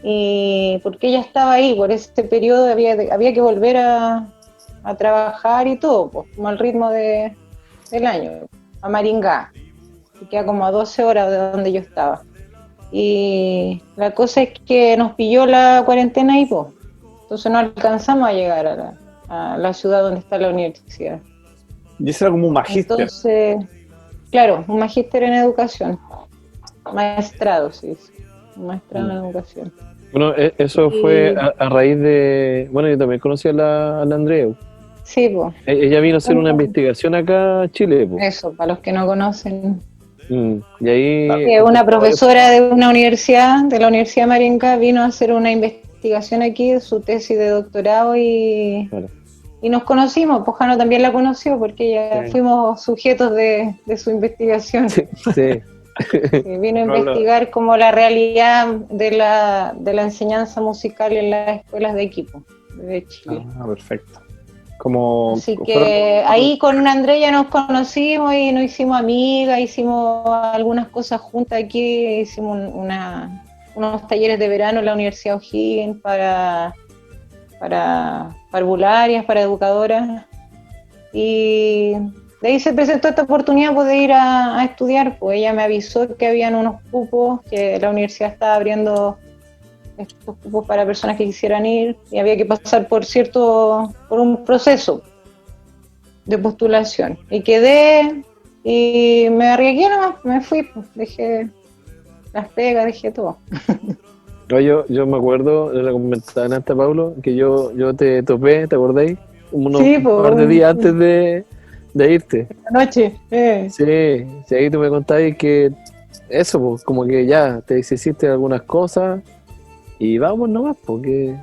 y porque ella estaba ahí, por ese periodo había, había que volver a, a trabajar y todo, pues, como al ritmo de, del año, a Maringá, que queda como a 12 horas de donde yo estaba. Y la cosa es que nos pilló la cuarentena ahí, pues, entonces no alcanzamos a llegar a la, a la ciudad donde está la universidad. Y ese era como un magíster. Entonces, claro, un magíster en educación. Maestrado, sí. maestrado en educación. Bueno, e- eso Y- fue a, a raíz de. Bueno, yo también conocí a la, a la Andreu. Sí, pues, Ella vino a hacer una investigación acá a Chile. eso, para los que no conocen. Mm, Y ahí. Que una profesora de una universidad, de la Universidad Marinca, vino a hacer una investigación aquí, su tesis de doctorado y, Claro. y nos conocimos. Pues Jano también la conoció porque ya Sí. fuimos sujetos de, de su investigación. Sí. vino a investigar como la realidad de la, de la enseñanza musical en las escuelas de equipo de Chile. Ah, perfecto. Como Así fueron- que ahí con Andrea nos conocimos y nos hicimos amigas, hicimos algunas cosas juntas aquí, hicimos un- una, unos talleres de verano en la Universidad O'Higgins para, para parvularias, para educadoras. Y de ahí se presentó esta oportunidad pues, de ir a, a estudiar, pues ella me avisó que habían unos cupos, que la universidad estaba abriendo estos cupos para personas que quisieran ir y había que pasar por cierto, por un proceso de postulación. Y quedé y me arriesgué nomás, me fui, pues, dejé las pegas, dejé todo. Yo, yo me acuerdo, le comentaban antes a Pablo, que yo, yo te topé, ¿te acordáis? Unos Sí, po. par de días antes de, de irte. Anoche, eh. Sí, sí, ahí tú me contabas que eso, pues, como que ya te hiciste algunas cosas y vamos nomás, porque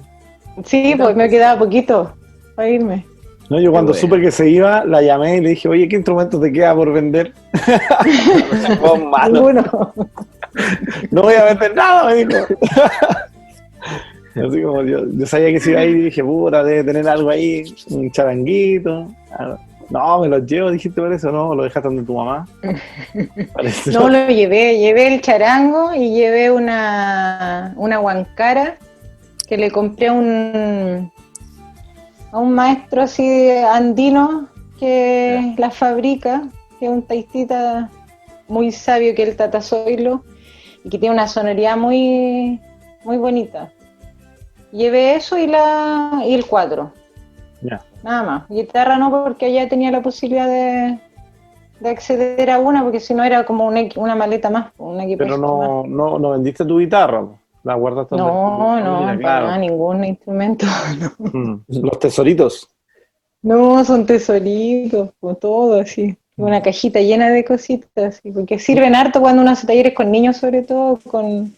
Sí, pues me quedaba poquito para irme. No, yo cuando supe que se iba, la llamé y le dije, oye, ¿qué instrumento te queda por vender? Oh, Ninguno. no voy a vender nada, me dijo. Así como yo, yo sabía que se iba ahí y dije, puta, debe tener algo ahí, un charanguito. No, me lo llevo, dijiste por eso, no, lo dejaste donde tu mamá. Parece- No lo llevé, llevé el charango y llevé una, una guancara que le compré a un, a un maestro así andino que la fabrica, que es un taitita muy sabio que es el Tata Zoilo y que tiene una sonoridad muy, muy bonita. Llevé eso y, la, y el cuatro, Ya. Nada más. Guitarra no, porque allá tenía la posibilidad de, de acceder a una, porque si no era como una, una maleta más, un equipo Pero más. no, no, no vendiste tu guitarra, la guardaste No, no, para claro. nada, ningún instrumento. Mm, Los tesoritos. No, son tesoritos, con todo así. Una cajita llena de cositas, así, porque sirven harto cuando uno hace talleres con niños, sobre todo, con,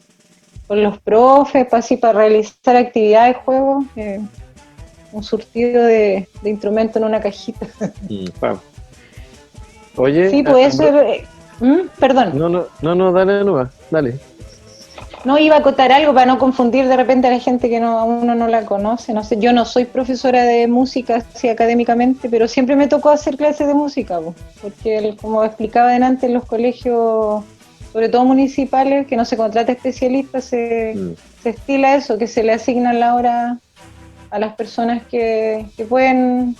con los profes, pa- así para realizar actividades, juegos. eh, un surtido de, de instrumentos en una cajita. Claro. Oye, Sí, ah, pues eso. eh, ¿Mm? Perdón. no, no, no, no, dale nomás, dale. no iba a acotar algo para no confundir de repente a la gente que no, uno no la conoce. No sé, yo no soy profesora de música así académicamente, pero siempre me tocó hacer clases de música, porque como explicaba delante en los colegios, sobre todo municipales, que no se contrata especialistas, se, mm. se estila eso, que se le asignan la hora a las personas que, que pueden,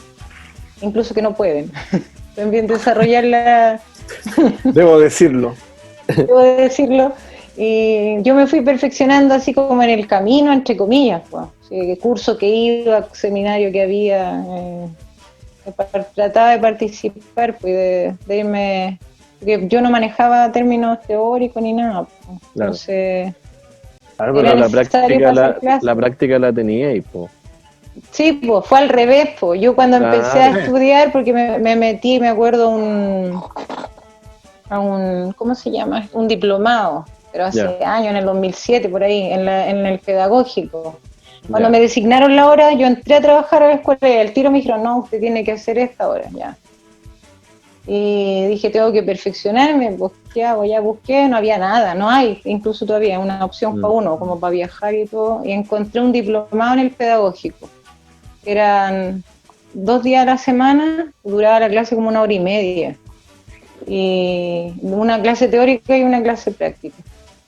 incluso que no pueden, también desarrollarla. Debo decirlo. Debo decirlo y yo me fui perfeccionando así como en el camino, entre comillas, pues. curso que iba, seminario que había, eh, trataba de participar, pues, de, de, irme, porque yo no manejaba términos teóricos ni nada. Pues. Entonces, claro, pero la práctica la, la, práctica la tenía y pues. Sí, pues fue al revés, pues. Yo cuando empecé a estudiar, porque me, me metí, me acuerdo, un, a un, ¿cómo se llama? Un diplomado pero hace años, en el 2007, por ahí, en, el pedagógico. Cuando me designaron la hora, yo entré a trabajar a la escuela y al tiro me dijeron, no, usted tiene que hacer esta hora, ya. Y dije, tengo que perfeccionarme, busqué, hago? Ya busqué, no había nada, no hay, incluso todavía una opción para mm. uno, como para viajar y todo. Y encontré un diplomado en el pedagógico. Eran dos días a la semana, duraba la clase como una hora y media. Y una clase teórica y una clase práctica.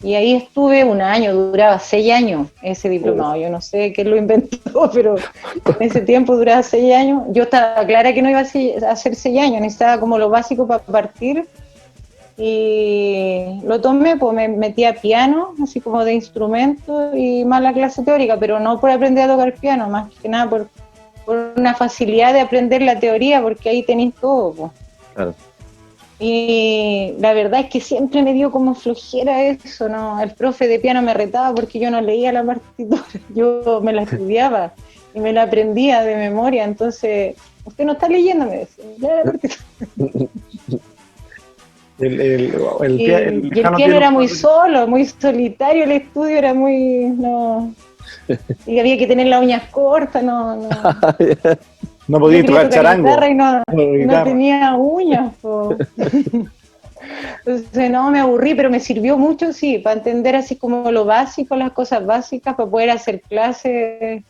Y ahí estuve un año, duraba seis años ese diplomado. Yo no sé qué lo inventó, pero en ese tiempo duraba seis años. Yo estaba clara que no iba a hacer seis años, necesitaba como lo básico para partir. Y lo tomé, pues me metí a piano, así como de instrumento, y más la clase teórica, pero no por aprender a tocar piano, más que nada por, por una facilidad de aprender la teoría, porque ahí tenéis todo. Claro. Y la verdad es que siempre me dio como flojera eso, ¿no? El profe de piano me retaba porque yo no leía la partitura, yo me la estudiaba y me la aprendía de memoria, entonces, usted no está leyendo, me decía, la partitura. El, el, y, el piano era muy solo, muy solitario, el estudio era muy... No, y había que tener las uñas cortas, no... no. No podía tocar charango. Y no, no, tenía uñas. Entonces no, me aburrí, pero me sirvió mucho, sí, para entender así como lo básico, las cosas básicas, para poder hacer clases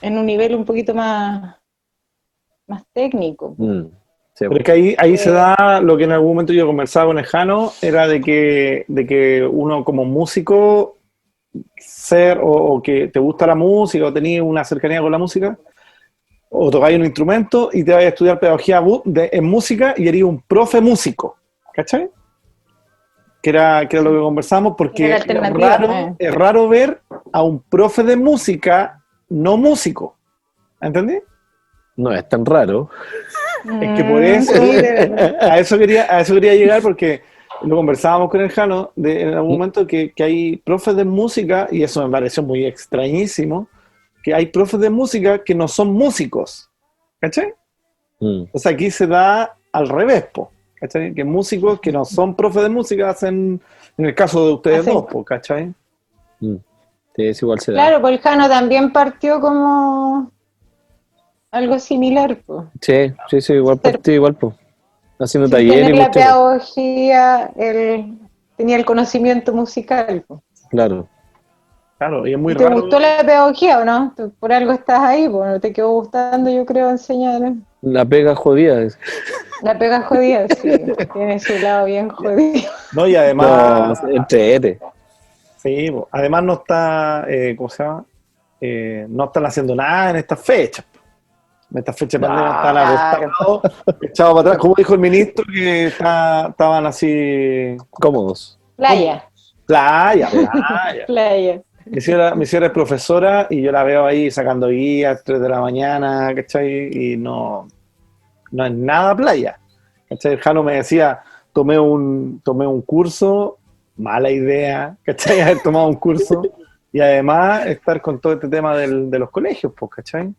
en un nivel un poquito más, más técnico. Mm, pero es que ahí, ahí se da lo que en algún momento yo conversaba con Ejano, era de que, de que uno como músico, ser o, o que te gusta la música o tenías una cercanía con la música, o tocáis un instrumento y te vais a estudiar pedagogía en música y eres un profe músico, ¿cachai? Que era, que era lo que conversamos, porque es raro, eh. es raro ver a un profe de música no músico. ¿Entendí? No es tan raro. Es que por mm, eso, a eso quería, a eso quería llegar porque lo conversábamos con el Jano de, en algún momento que, que hay profes de música y eso me pareció muy extrañísimo que hay profes de música que no son músicos. ¿Cachai? Mm. O sea, aquí se da al revés, po, ¿cachai? Que músicos que no son profes de música hacen, en el caso de ustedes dos, po, ¿cachai? Mm. Sí, es igual se da. Claro, pues el Jano también partió como algo similar, po. Sí, sí, sí, igual partió igual, po. Haciendo talleres. la pedagogía, él tenía el conocimiento musical. Claro. Claro, y es muy ¿Te gustó la pedagogía o no? Por algo estás ahí, bueno, te quedó gustando, yo creo, enseñar. La pega jodida. La pega jodida, sí. Tiene su lado bien jodido. No, y además. No, Sí, además no está, eh, ¿cómo se llama? Eh, no están haciendo nada en estas fechas. En estas fechas de pandemia están echados para atrás. Como dijo el ministro, que estaban así. Cómodos. Playa. Playa, playa. playa. Mi señora, mi es profesora y yo la veo ahí sacando guías, 3 de la mañana, ¿cachai? Y no, no es nada playa. ¿Cachai? El Jano me decía, tomé un, tomé un curso, mala idea, ¿cachai? Haber tomado un curso y además estar con todo este tema del, de los colegios, pues, ¿cachai?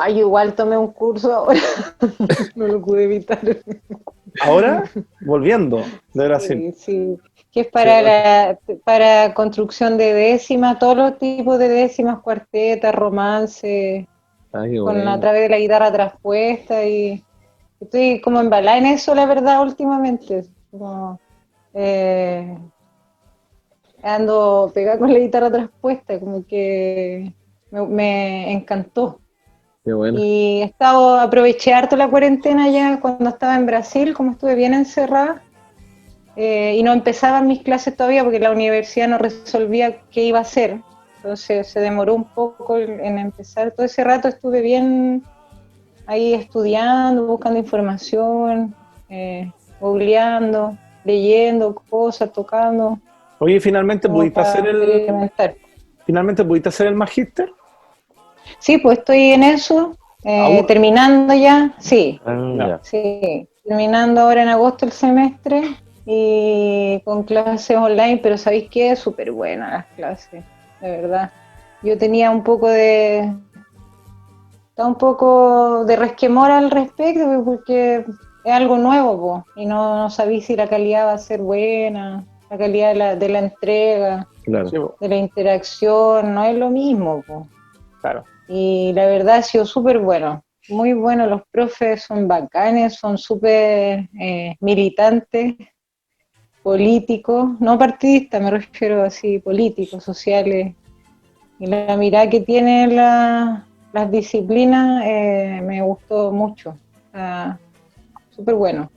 Ay, igual tomé un curso ahora, no lo pude evitar. ¿Ahora? Volviendo de Brasil. Sí, sí que es para, la, para construcción de décimas, todos los tipos de décimas, cuartetas, romance, con a través de la guitarra traspuesta y estoy como embalada en eso, la verdad, últimamente. Eh, ando pegada con la guitarra traspuesta, como que me, me encantó. Qué bueno. Y he estado, aproveché harto la cuarentena ya cuando estaba en Brasil, como estuve bien encerrada, eh, y no empezaban mis clases todavía porque la universidad no resolvía qué iba a hacer. Entonces se demoró un poco en empezar. Todo ese rato estuve bien ahí estudiando, buscando información, eh, googleando, leyendo cosas, tocando. Oye, finalmente pudiste hacer el finalmente pudiste hacer el magíster. Sí, pues estoy en eso, eh, terminando ya, sí, Ah, sí, terminando ahora en agosto el semestre y con clases online, pero ¿sabéis qué? Súper buenas las clases, de verdad. Yo tenía un poco de... Estaba un poco de resquemor al respecto porque es algo nuevo po, y no, no sabía si la calidad va a ser buena, la calidad de la, de la entrega, Claro. Po, de la interacción, no es lo mismo. po. claro. Y la verdad ha sido súper bueno, muy bueno, los profes son bacanes, son súper eh, militantes, políticos, no partidistas, me refiero así, políticos, sociales. Y la mirada que tienen la- las disciplinas eh, me gustó mucho, súper bueno.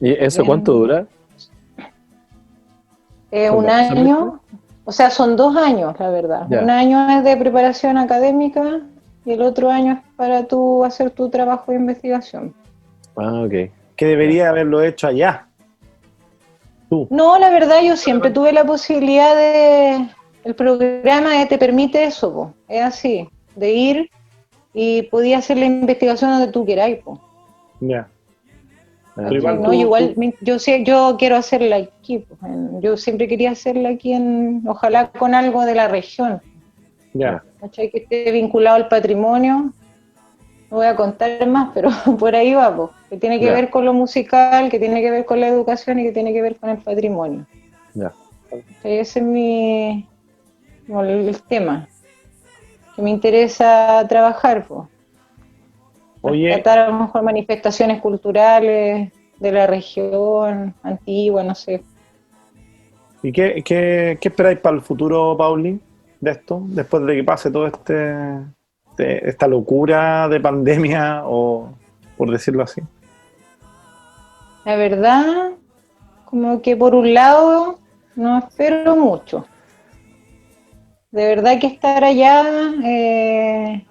¿Y eso Bien. cuánto dura? Eh, ¿Con un año, o sea, son dos años, la verdad. Un año es de preparación académica y el otro año es para tú hacer tu trabajo de investigación. Ah, ok. Que debería haberlo hecho allá. Tú. No, la verdad, yo siempre tuve la posibilidad de. El programa te permite eso, po. es así, de ir y podía hacer la investigación donde tú queráis. po. Ya. Igual No, tú- igual, tú- yo sé, yo quiero hacerla aquí. po. En- Yo siempre quería hacerla aquí, en, ojalá con algo de la región. Ya. ¿cachai? Que esté vinculado al patrimonio. No voy a contar más, pero por ahí va, po, que tiene que ver con lo musical, que tiene que ver con la educación y que tiene que ver con el patrimonio. Ya. Ese es mi el, el tema que me interesa trabajar. Po. Oye, Tratar a lo mejor manifestaciones culturales de la región antigua, no sé. ¿y qué, qué, qué esperáis para el futuro, Pauli, de esto? Después de que pase todo este, este- esta locura de pandemia, o por decirlo así. La verdad, como que por un lado no espero mucho. De verdad que estar allá eh,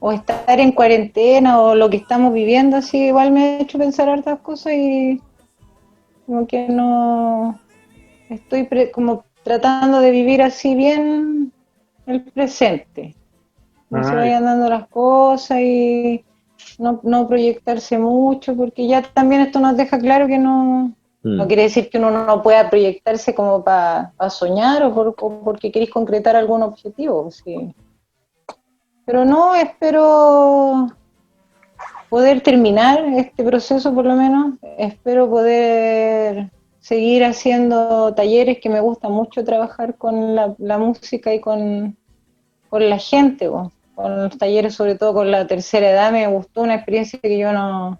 o estar en cuarentena o lo que estamos viviendo así igual me ha hecho pensar hartas cosas y como que no estoy pre- como tratando de vivir así bien el presente. No se Ah, vayan dando las cosas y no, no proyectarse mucho, porque ya también esto nos deja claro que no, Mm. no quiere decir que uno no pueda proyectarse como para soñar o, por- o porque queréis concretar algún objetivo. sí. Pero no, espero poder terminar este proceso por lo menos. Espero poder seguir haciendo talleres que me gusta mucho trabajar con la, la música y con, con la gente, con los talleres, sobre todo con la tercera edad, me gustó una experiencia que yo no, no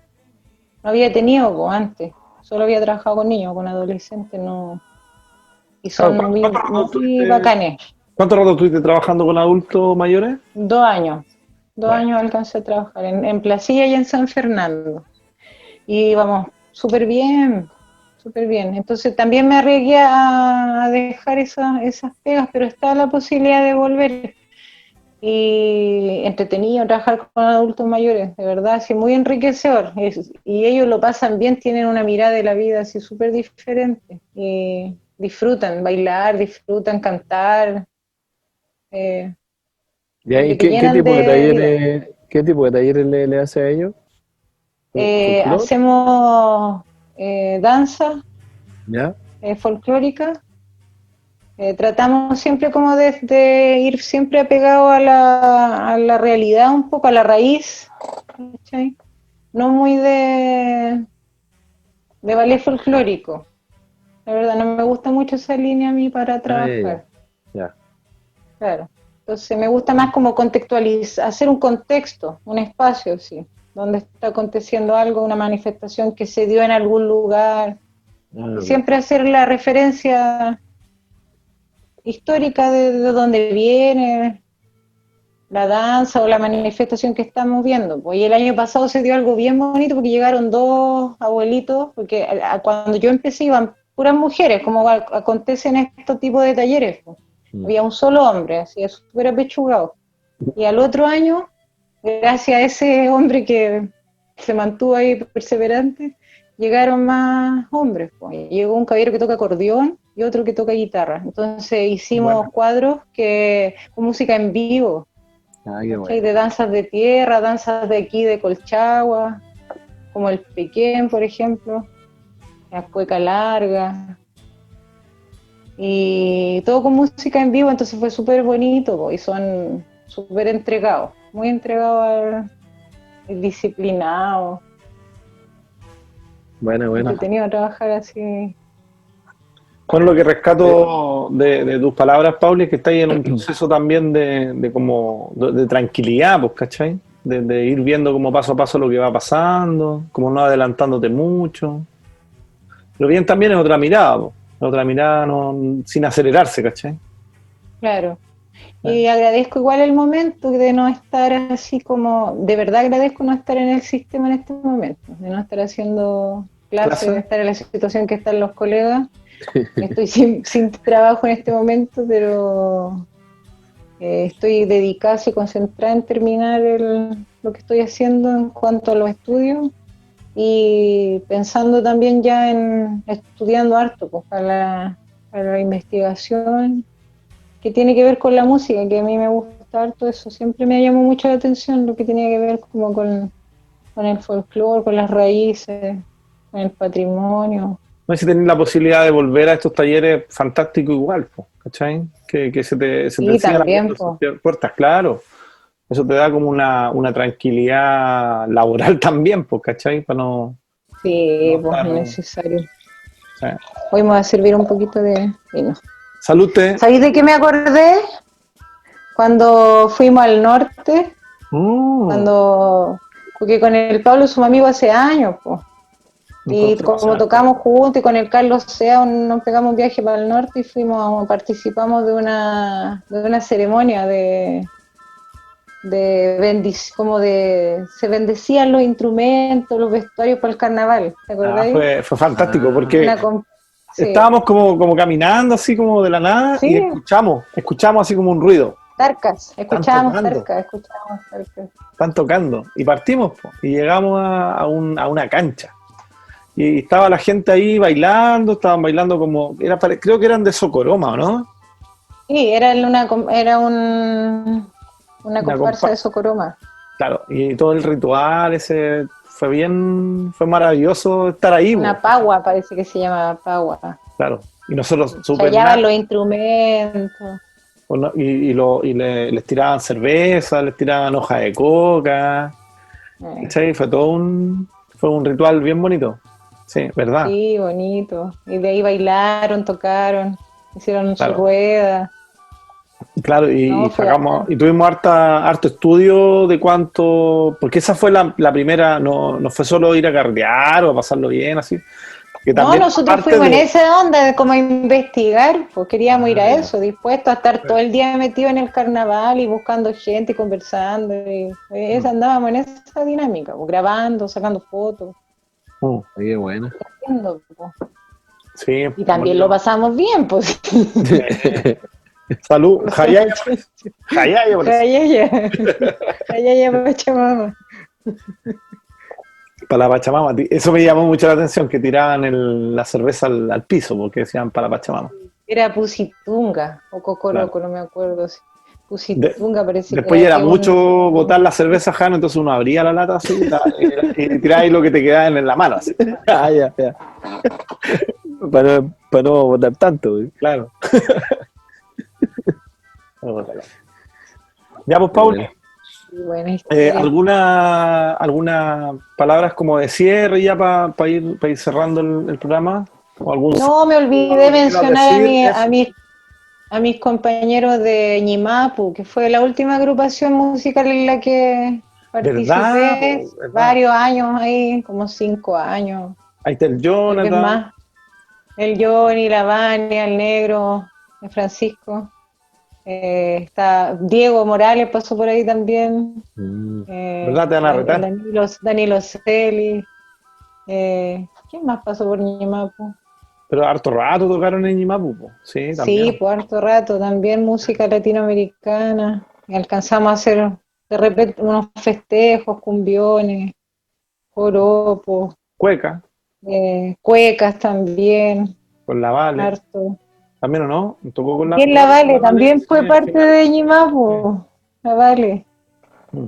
había tenido antes. Solo había trabajado con niños, con adolescentes, no. Y son Claro, muy, ¿cuánto rato muy estuviste- bacanes. ¿Cuánto rato estuviste trabajando con adultos mayores? Dos años. Dos Bueno. años alcancé a trabajar en, en Placilla y en San Fernando. Y vamos, súper bien, súper bien. Entonces también me arriesgué a, dejar esas, esas pegas, pero está la posibilidad de volver. Y entretenido trabajar con adultos mayores, de verdad, así muy enriquecedor. Es- y ellos lo pasan bien, tienen una mirada de la vida así súper diferente. Y disfrutan bailar, disfrutan cantar. Eh, ¿Ya? ¿Y qué, tipo de, de talleres, qué tipo de talleres le, le hace a ellos? Eh, hacemos eh, danza ¿Ya? eh, folclórica. Eh, tratamos siempre como de, de ir siempre apegado a la, a la realidad, un poco a la raíz. No muy de, de ballet folclórico. La verdad, no me gusta mucho esa línea a mí para trabajar. Claro. Entonces me gusta más como contextualizar, hacer un contexto, un espacio, sí, donde está aconteciendo algo, una manifestación que se dio en algún lugar. Siempre hacer la referencia histórica de, de dónde viene la danza o la manifestación que estamos viendo. Pues, y el año pasado se dio algo bien bonito porque llegaron dos abuelitos, porque cuando yo empecé iban puras mujeres, como acontece en estos tipos de talleres. Pues. Mm. Había un solo hombre, así súper apechugado. Y al otro año, gracias a ese hombre que se mantuvo ahí perseverante, llegaron más hombres. Pues. Llegó un caballero que toca acordeón y otro que toca guitarra. Entonces hicimos cuadros que con música en vivo. Ah, de danzas de tierra, danzas de aquí de Colchagua, como el Pequén, por ejemplo, la cueca larga. Y todo con música en vivo, entonces fue súper bonito y son súper entregados, muy entregados al disciplinado. Bueno, bueno. He tenido que trabajar así con lo que rescato de, tus palabras, Pauli, es que estáis en un proceso también de, como de, tranquilidad, pues, ¿cachai? De, ir viendo como paso a paso lo que va pasando, como no adelantándote mucho. Lo bien también es otra mirada, pues, otra mirada sin acelerarse, ¿cachai? Claro. Y agradezco igual el momento de no estar así como, de verdad agradezco no estar en el sistema en este momento, de no estar haciendo clases, de estar en la situación que están los colegas Estoy sin, trabajo en este momento, pero eh, estoy dedicada y concentrada en terminar lo que estoy haciendo en cuanto a los estudios y pensando también ya en estudiando harto pues, para, la, investigación que tiene que ver con la música, que a mí me gusta harto eso. Siempre me llamó mucho la atención lo que tenía que ver como con, con el folclore, con las raíces, con el patrimonio no sé si tenés la posibilidad de volver a estos talleres fantásticos igual, ¿cachai? Que, que se te, se te también, las puertas, claro. Eso te da como una, tranquilidad laboral también, pues, ¿cachai? Para no... Sí, pues es necesario. Hoy me a servir un poquito de vino. Salute. ¿Sabéis de qué me acordé? Cuando fuimos al norte, mm. cuando... Porque con el Pablo, su amigo, hace años, pues y como tocamos juntos y con el Carlos Sea nos pegamos un viaje para el norte y fuimos, participamos de una, de una ceremonia de, de bendición, como de, se bendecían los instrumentos, los vestuarios para el carnaval, ¿te ah, fue, fue, fantástico porque estábamos como, como caminando así como de la nada y escuchamos, escuchamos así como un ruido. Tarcas, escuchamos tarcas, escuchamos tarcas. Están tocando. Y partimos y llegamos a, a, un, a una cancha. Y estaba la gente ahí bailando, estaban bailando como, era creo que eran de Socoroma, ¿no? Sí, era una, era un, una, comparsa de Socoroma. Claro, y todo el ritual ese fue bien, fue maravilloso estar ahí. Una pagua, parece que se llama pagua. Claro, y nosotros super los instrumentos. y, lo, y les tiraban cerveza, les tiraban hoja de coca. Eh. Fue todo un, fue un ritual bien bonito. Sí, ¿verdad? Sí, bonito. Y de ahí bailaron, tocaron, hicieron su rueda. Claro, y, sacamos, y tuvimos harta, harto estudio de cuánto, porque esa fue la, primera, no, no fue solo ir a carrear o a pasarlo bien, así. no, nosotros fuimos en esa onda de como investigar, pues queríamos ir a ah, eso, dispuestos a estar todo el día metido en el carnaval y buscando gente y conversando. Y, pues, mm. andábamos en esa dinámica, pues, grabando, sacando fotos. Oh, bueno. Sí, y también lo pasamos bien, pues. Salud. Jayaya Pachamama. Para la Pachamama. Eso me llamó mucho la atención, que tiraban la cerveza al, piso, porque decían para la Pachamama. Era Pusitunga o Cocoroco, no me acuerdo. Si Después era mucho botar la cerveza Jano, entonces uno abría la lata así y, tiraba ahí lo que te quedaba en la mano. Así. ah, ya, ya. Para, para no botar tanto, claro. Ya, pues, Paul. Eh, ¿alguna, ¿Alguna palabras como de cierre ya para ir, ir cerrando el, programa? ¿O algún no, me olvidé mencionar a mi, a mi a mis compañeros de Ñimapu, que fue la última agrupación musical en la que participé varios años ahí, como cinco años. Ahí está el Jonathan. El Johnny, la Vania, el Negro, de Francisco. Eh, está Diego Morales pasó por ahí también. Mm. Eh, ¿Verdad? Te van a retar. Danilo, Danilo Celi. Eh, ¿Quién más pasó por Ñimapu? Pero harto rato tocaron en Ñimapu, sí, también. Sí, por harto rato, también música latinoamericana. Alcanzamos a hacer de repente unos festejos, cumbiones, joropos. Cueca. Eh, cuecas también. Con la Vale. Harto. ¿También o no? Tocó con la, la Vale? También fue parte de Ñimapu, la Vale. Mm.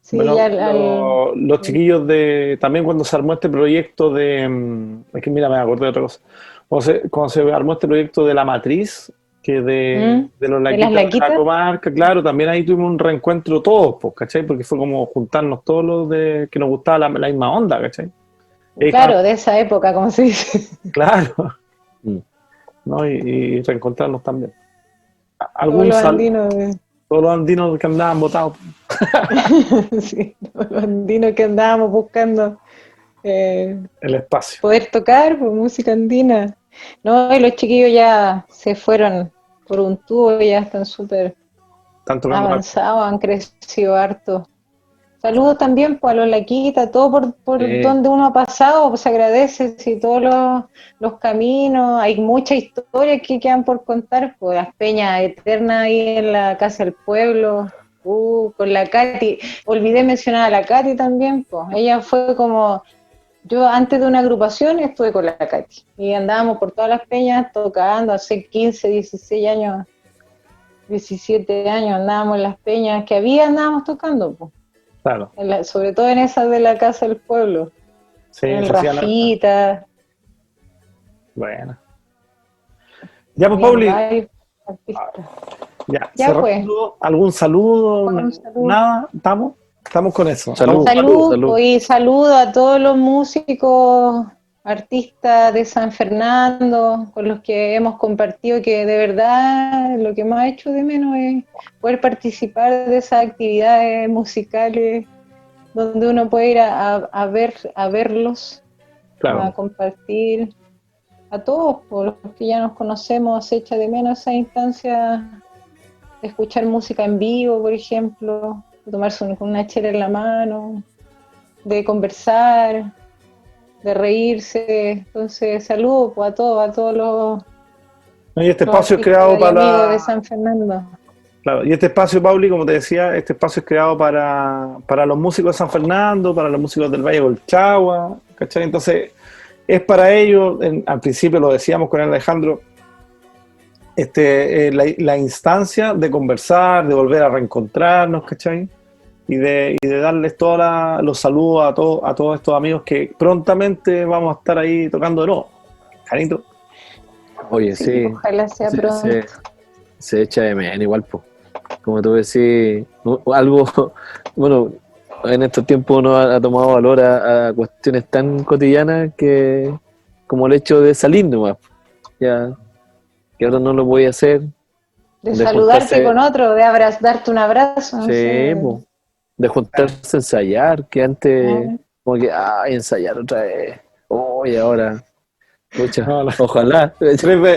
Sí, los chiquillos de. También cuando se armó este proyecto de. Mm, es que mira, me acordé de otra cosa. Cuando se, armó este proyecto de la matriz, que de, mm. de los laquitas de, la comarca, claro, también ahí tuvimos un reencuentro todos, pues, ¿cachai? Porque fue como juntarnos todos los de que nos gustaba la, misma onda, ¿cachai? Claro, de esa época, como se dice. Claro. ¿No? Y, reencontrarnos también. ¿Algún saludo? Todos los andinos que andaban votados. sí, todos los andinos que andábamos buscando. Eh, el espacio. Poder tocar pues, música andina. No, y los chiquillos ya se fueron por un tubo, ya están súper avanzados, han crecido harto. Saludos también pues, a los Laquitas, todo por, por donde uno ha pasado, pues se agradece, si todos los, caminos, hay mucha historia que quedan por contar, pues las peñas eternas ahí en la Casa del Pueblo, uh, con la Katy, olvidé mencionar a la Katy también, pues ella fue como, yo antes de una agrupación estuve con la Katy, y andábamos por todas las peñas tocando, hace 15, 16 años, 17 años andábamos en las peñas que había, andábamos tocando, pues sobre todo en esas de la Casa del Pueblo. Sí, en el Rafita. Bueno. Ya, pues, Pauli. Ya, ya pues. ¿Algún saludo? Nada, ¿estamos? Estamos con eso. Salud, salud, y saludo a todos los músicos, artistas de San Fernando, con los que hemos compartido, que de verdad lo que más ha hecho de menos es poder participar de esas actividades musicales donde uno puede ir a, ver a verlos, a compartir. A todos, por los que ya nos conocemos, se echa de menos esa instancia de escuchar música en vivo, por ejemplo, de tomarse una chela en la mano, de conversar, de reírse. Entonces, saludo pues, a todos, a todos los. y este espacio es creado para. de San Fernando. Claro, y este espacio, Pauli, como te decía, este espacio es creado para, para los músicos de San Fernando, para los músicos del Valle Golchagua, ¿cachai? Entonces, es para ellos, al principio lo decíamos con Alejandro, este, eh, la, instancia de conversar, de volver a reencontrarnos, ¿cachai? Y de, y de darles todos los saludos a, todos a todos estos amigos que prontamente vamos a estar ahí tocando de nuevo. Janito. Oye, sí. Ojalá sea pronto. Se, echa de menos igual, pues como tú decís, algo, bueno, en estos tiempos uno ha, tomado valor a, cuestiones tan cotidianas que como el hecho de salir nomás, ya, que ahora no lo voy a hacer. De, saludarte con otro, de darte un abrazo. sí, de juntarse a ensayar, que antes, como que, ay, ensayar otra vez, hoy ahora, ojalá.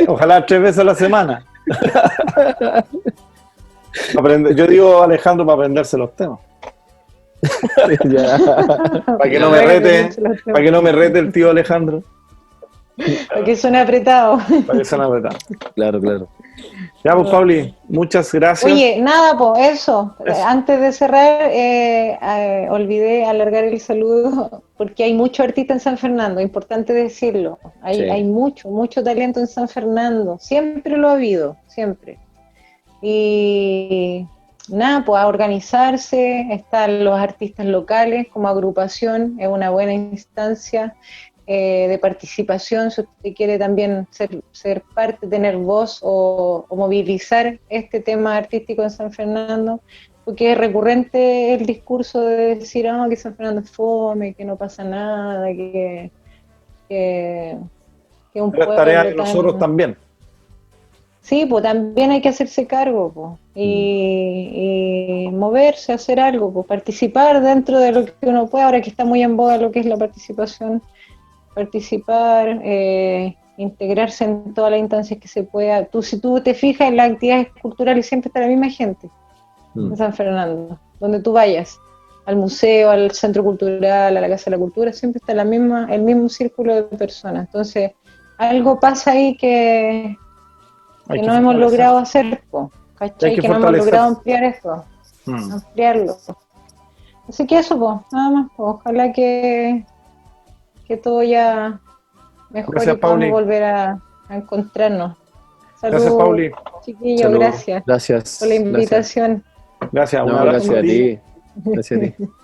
ojalá tres veces a la semana. yo digo Alejandro para aprenderse los temas. para que no me rete, para que no me rete el tío Alejandro. Para que suene apretado. Para que suene apretado. Claro, claro. Ya, pues, Pauli, muchas gracias. Oye, nada, pues eso. Antes de cerrar, eh, eh, olvidé alargar el saludo porque hay mucho artista en San Fernando, importante decirlo. Hay, hay mucho, mucho talento en San Fernando. Siempre lo ha habido, siempre. Y nada, pues a organizarse, están los artistas locales como agrupación, es una buena instancia eh, de participación, si usted quiere también ser, ser parte, tener voz o, movilizar este tema artístico en San Fernando, porque es recurrente el discurso de decir oh, que San Fernando es fome, que no pasa nada, que, que, que un pueblo tarea de nosotros también. Sí, pues también hay que hacerse cargo pues, y, moverse, hacer algo, pues participar dentro de lo que uno puede, ahora que está muy en boda lo que es la participación, participar, eh, integrarse en todas las instancias que se pueda. Tú, si tú te fijas en las actividades culturales, siempre está la misma gente Mm. en San Fernando, donde tú vayas, al museo, al centro cultural, a la Casa de la Cultura, siempre está la misma, el mismo círculo de personas. Entonces, algo pasa ahí que, que que no hemos logrado hacer, ¿cachai? Que que, no hemos logrado ampliar esto, Mm. ampliarlo. Así que eso, pues, nada más. po. Ojalá que, que todo ya mejore Gracias, y Pauli. volver a, a encontrarnos. Gracias, Saludos, Pauli. chiquillos, Saludos. gracias Gracias. por la invitación. Gracias. Un No, abrazo gracias a ti. Gracias a ti.